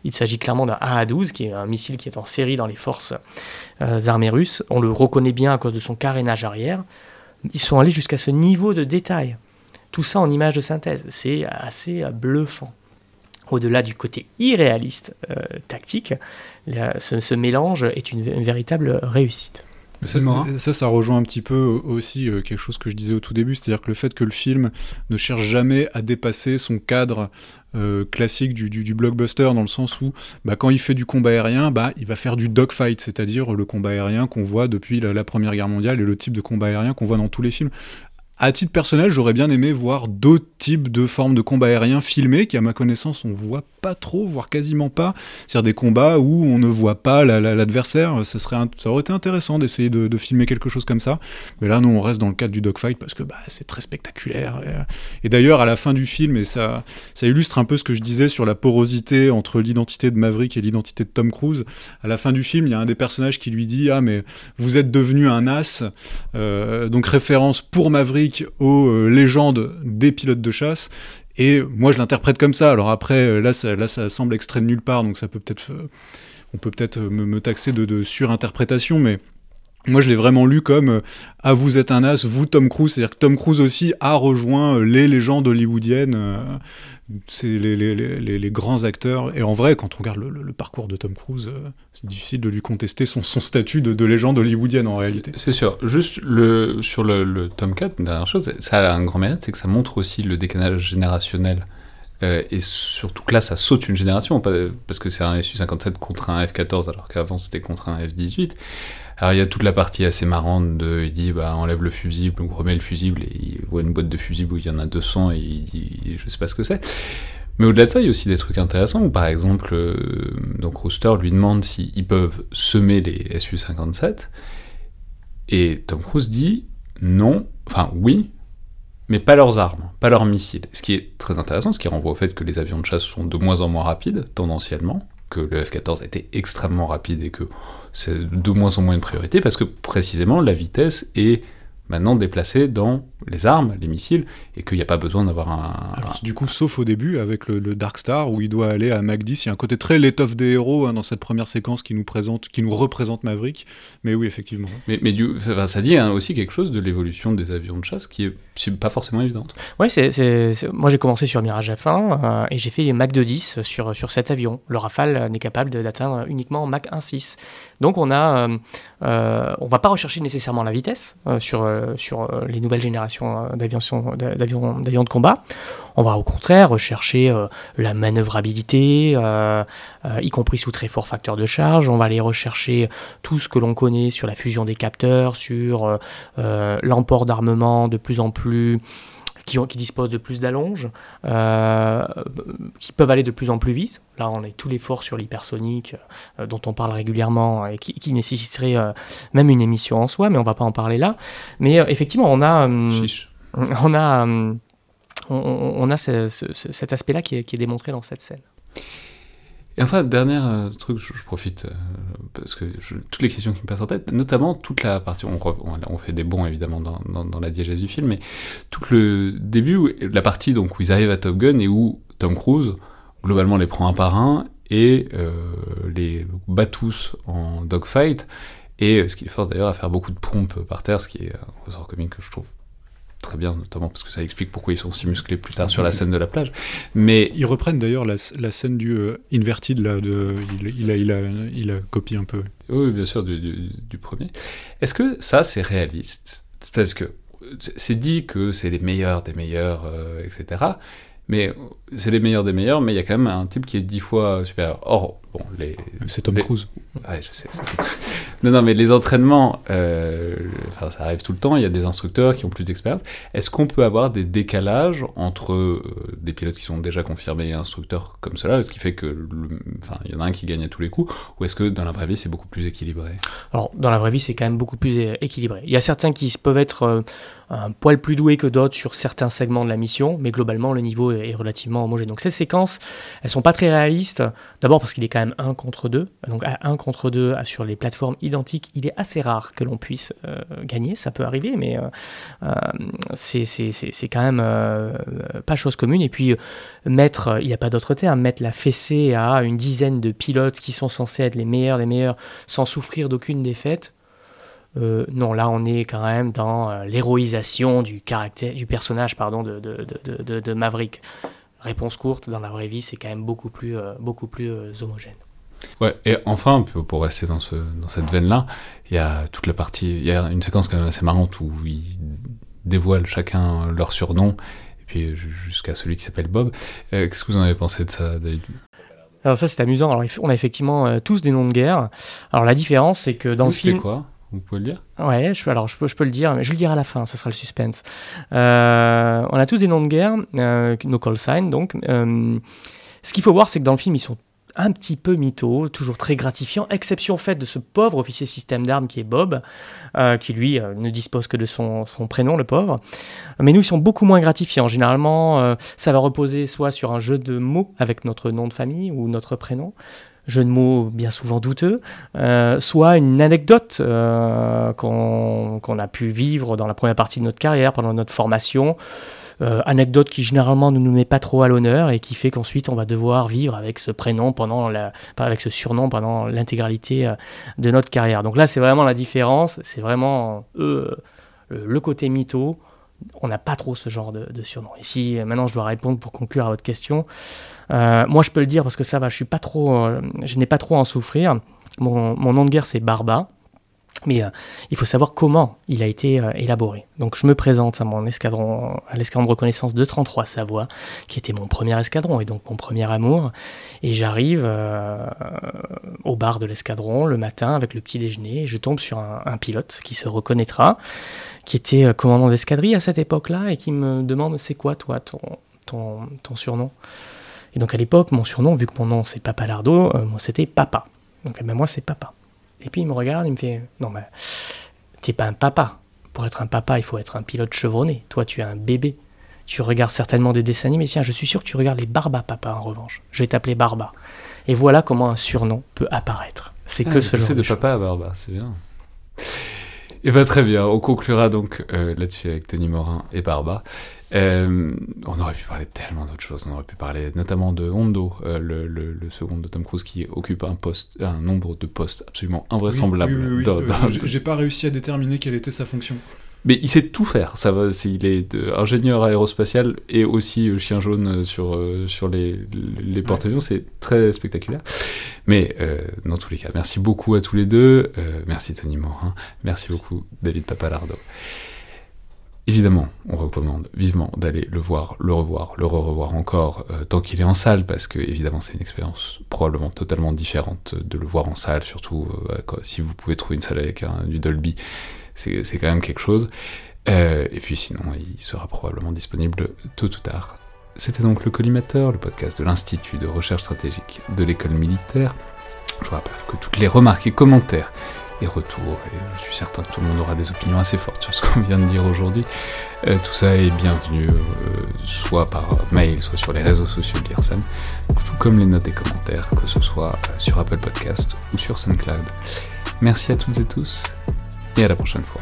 il s'agit clairement d'un A-12, qui est un missile qui est en série dans les forces euh, armées russes. On le reconnaît bien à cause de son carénage arrière. Ils sont allés jusqu'à ce niveau de détail. Tout ça en images de synthèse. C'est assez bluffant. Au-delà du côté irréaliste euh, tactique, ce, mélange est une, véritable réussite. Ça, ça, ça, rejoint un petit peu aussi euh, quelque chose que je disais au tout début, c'est-à-dire que le fait que le film ne cherche jamais à dépasser son cadre euh, classique du, blockbuster, dans le sens où bah, quand il fait du combat aérien, bah, il va faire du dogfight, c'est-à-dire le combat aérien qu'on voit depuis la, Première Guerre mondiale et le type de combat aérien qu'on voit dans tous les films. À titre personnel, j'aurais bien aimé voir d'autres types de formes de combat aérien filmés, qui à ma connaissance on voit pas trop, voire quasiment pas. C'est-à-dire des combats où on ne voit pas l'adversaire. Ça, ça aurait été intéressant d'essayer de, filmer quelque chose comme ça. Mais là, nous, on reste dans le cadre du dogfight parce que bah, c'est très spectaculaire. Et, d'ailleurs, à la fin du film, et ça, ça illustre un peu ce que je disais sur la porosité entre l'identité de Maverick et l'identité de Tom Cruise. À la fin du film, il y a un des personnages qui lui dit Ah, mais vous êtes devenu un as. Euh, donc, référence pour Maverick aux euh, légendes des pilotes de chasse. Et moi, je l'interprète comme ça. Alors après, euh, là, ça, ça semble extrait de nulle part, donc ça peut peut-être, euh, on peut peut-être me, taxer de, de surinterprétation, mais moi, je l'ai vraiment lu comme Ah, vous êtes un as, vous, Tom Cruise. C'est-à-dire que Tom Cruise aussi a rejoint les légendes hollywoodiennes c'est les, grands acteurs. Et en vrai, quand on regarde le, parcours de Tom Cruise, euh, c'est difficile de lui contester son, statut de, légende hollywoodienne en réalité. C'est sûr. Juste le, sur le, Tom 4, une dernière chose, ça a un grand mérite, c'est que ça montre aussi le décalage générationnel. Euh, et surtout que là, ça saute une génération, parce que c'est un SU-57 contre un F-14, alors qu'avant c'était contre un F-18. Alors il y a toute la partie assez marrante de, il dit bah enlève le fusible ou remets le fusible et il voit une boîte de fusible où il y en a 200 et il dit je sais pas ce que c'est. Mais au-delà de ça, il y a aussi des trucs intéressants où par exemple, euh, donc Rooster lui demande s'ils peuvent semer les Su-57 et Tom Cruise dit non, enfin oui, mais pas leurs armes, pas leurs missiles. Ce qui est très intéressant, ce qui renvoie au fait que les avions de chasse sont de moins en moins rapides, tendanciellement, que le F-14 était extrêmement rapide et que c'est de moins en moins une priorité parce que précisément la vitesse est maintenant déplacée dans les armes, les missiles, et qu'il n'y a pas besoin d'avoir un, Du coup, sauf au début avec le, Dark Star où il doit aller à Mac 10, il y a un côté très l'étoffe des héros hein, dans cette première séquence qui nous présente, qui nous représente Maverick. Mais oui, effectivement. Mais, mais du, ça dit hein, aussi quelque chose de l'évolution des avions de chasse qui est pas forcément évidente. Oui, moi j'ai commencé sur Mirage F1 euh, et j'ai fait Mac 210 sur sur cet avion. Le Rafale n'est capable d'atteindre uniquement Mac 1.6. Donc on a, euh, euh, on va pas rechercher nécessairement la vitesse sur sur les nouvelles générations d'avions d'avions de combat. On va au contraire rechercher euh, la manœuvrabilité, euh, euh, y compris sous très fort facteur de charge. On va aller rechercher tout ce que l'on connaît sur la fusion des capteurs, sur l'emport d'armement de plus en plus qui, qui, disposent de plus d'allonges, qui peuvent aller de plus en plus vite. Là, on a tout l'effort sur l'hypersonique, dont on parle régulièrement et qui, nécessiterait même une émission en soi, mais on va pas en parler là. Mais effectivement, on a, on a on, a cet aspect-là qui, est démontré dans cette scène. Et enfin, dernier euh, truc, je, profite, euh, parce que toutes les questions qui me passent en tête, notamment toute la partie, on, fait des bons évidemment dans, la diégèse du film, mais tout le début, la partie donc, où ils arrivent à Top Gun et où Tom Cruise, globalement, les prend un par un et euh, les bat tous en dogfight, et ce qui les force d'ailleurs à faire beaucoup de pompes par terre, ce qui est un ressort comique que je trouve très bien, notamment parce que ça explique pourquoi ils sont si musclés plus tard sur la scène de la plage. Mais ils reprennent d'ailleurs la, scène du euh, inverted là, de, il, a, il, a, il a copié un peu. Oui, bien sûr, du, du, premier. Est-ce que ça c'est réaliste? Parce que c'est dit que c'est les meilleurs des meilleurs, euh, etc. Mais c'est les meilleurs des meilleurs, mais il y a quand même un type qui est dix fois supérieur. Or, bon, les. C'est Tom les- Cruise. Ouais, je sais. c'est- non, non, mais les entraînements, euh, enfin, ça arrive tout le temps. Il y a des instructeurs qui ont plus d'expérience. Est-ce qu'on peut avoir des décalages entre euh, des pilotes qui sont déjà confirmés et instructeurs comme cela, ce qui fait que, le- enfin, il y en a un qui gagne à tous les coups, ou est-ce que dans la vraie vie c'est beaucoup plus équilibré? Alors, dans la vraie vie, c'est quand même beaucoup plus équilibré. Il y a certains qui peuvent être euh, un poil plus doués que d'autres sur certains segments de la mission, mais globalement, le niveau est relativement homogène. Donc, ces séquences, elles sont pas très réalistes. D'abord parce qu'il est quand même un contre deux. Donc, à un contre deux à- sur les plateformes identiques, il est assez rare que l'on puisse euh, gagner. Ça peut arriver, mais euh, euh, c'est quand même pas chose commune. Et puis, mettre, il n'y a pas d'autre terme, mettre la fessée à une dizaine de pilotes qui sont censés être les meilleurs des meilleurs sans souffrir d'aucune défaite. Euh, non, là on est quand même dans euh, l'héroïsation du caractère, du personnage pardon de, de, de, de- Maverick. Réponse courte, dans la vraie vie, c'est quand même beaucoup plus, euh, beaucoup plus homogène. Ouais, et enfin, pour rester dans, ce, dans cette veine-là, il y a toute la partie, il y a une séquence quand même assez marrante où ils dévoilent chacun leur surnom, et puis ju- jusqu'à celui qui s'appelle Bob. Qu'est-ce que vous en avez pensé de ça, David? Alors ça c'est amusant. Alors on a effectivement tous des noms de guerre. Alors la différence c'est que dans le film, quoi? Vous pouvez le dire Ouais, je, alors je peux, le dire, mais je le dirai à la fin, ce sera le suspense. Euh, on a tous des noms de guerre, euh, nos call signs donc. Euh, ce qu'il faut voir, c'est que dans le film, ils sont un petit peu mythos, toujours très gratifiants, exception faite de ce pauvre officier système d'armes qui est Bob, qui lui ne dispose que de son, prénom, le pauvre. Mais nous, ils sont beaucoup moins gratifiants. Généralement, ça va reposer soit sur un jeu de mots avec notre nom de famille ou notre prénom, jeu de mots bien souvent douteux, euh, soit une anecdote euh, qu'on a pu vivre dans la première partie de notre carrière, pendant notre formation. Euh, anecdote qui généralement ne nous met pas trop à l'honneur et qui fait qu'ensuite on va devoir vivre avec ce prénom pendant la, avec ce surnom pendant l'intégralité de notre carrière. Donc là c'est vraiment la différence, c'est vraiment le côté mytho. On n'a pas trop ce genre de, surnom. Et si maintenant je dois répondre pour conclure à votre question, euh, moi je peux le dire parce que ça va, je suis pas trop, euh, je n'ai pas trop à en souffrir. Mon nom de guerre c'est Barba. Mais euh, il faut savoir comment il a été euh, élaboré. Donc je me présente à mon escadron, à l'escadron de reconnaissance de 33 Savoie, qui était mon premier escadron et donc mon premier amour. Et j'arrive euh, au bar de l'escadron le matin avec le petit déjeuner. Je tombe sur un, pilote qui se reconnaîtra, qui était commandant d'escadrille à cette époque-là et qui me demande c'est quoi toi ton, surnom? Et donc à l'époque, mon surnom, vu que mon nom c'est Papa Lardo, c'était Papa. Donc eh ben, moi c'est Papa. Et puis il me regarde, il me fait Non, mais t'es pas un papa. Pour être un papa, il faut être un pilote chevronné. Toi, tu es un bébé. Tu regardes certainement des dessins animés. Tiens, je suis sûr que tu regardes les Barba, papa, en revanche. Je vais t'appeler Barba. Et voilà comment un surnom peut apparaître. C'est que Ah, ce c'est genre de de papa à Barba, c'est bien. Et va très bien, on conclura donc euh, là-dessus avec Tony Morin et Barba. Euh, on aurait pu parler de tellement d'autres choses, on aurait pu parler notamment de Hondo, euh, le, le- le second de Tom Cruise qui occupe un poste, un nombre de postes absolument invraisemblable. Oui, oui, oui, oui. dans- dans- j'ai- pas réussi à déterminer quelle était sa fonction. Mais il sait tout faire. Ça va, il est ingénieur aérospatial et aussi euh, chien jaune sur, euh, sur les, les porte-avions. C'est très spectaculaire. Mais dans tous les cas, merci beaucoup à tous les deux. Merci Tony Morin. Merci beaucoup David Papalardo. Évidemment, on recommande vivement d'aller le voir, le revoir, le re-revoir encore euh, tant qu'il est en salle, parce que évidemment c'est une expérience probablement totalement différente de le voir en salle, surtout euh, quand- si vous pouvez trouver une salle avec du Dolby, c'est c'est quand même quelque chose. Euh, et puis sinon, il sera probablement disponible tôt ou tard. C'était donc le Collimateur, le podcast de l'Institut de recherche stratégique de l'école militaire. Je vous rappelle que toutes les remarques et commentaires et retours, et je suis certain que tout le monde aura des opinions assez fortes sur ce qu'on vient de dire aujourd'hui, euh, tout ça est bienvenu, euh, soit par mail, soit sur les réseaux sociaux de tout comme les notes et commentaires, que ce soit euh, sur Apple Podcast ou sur SoundCloud. Merci à toutes et tous, et à la prochaine fois.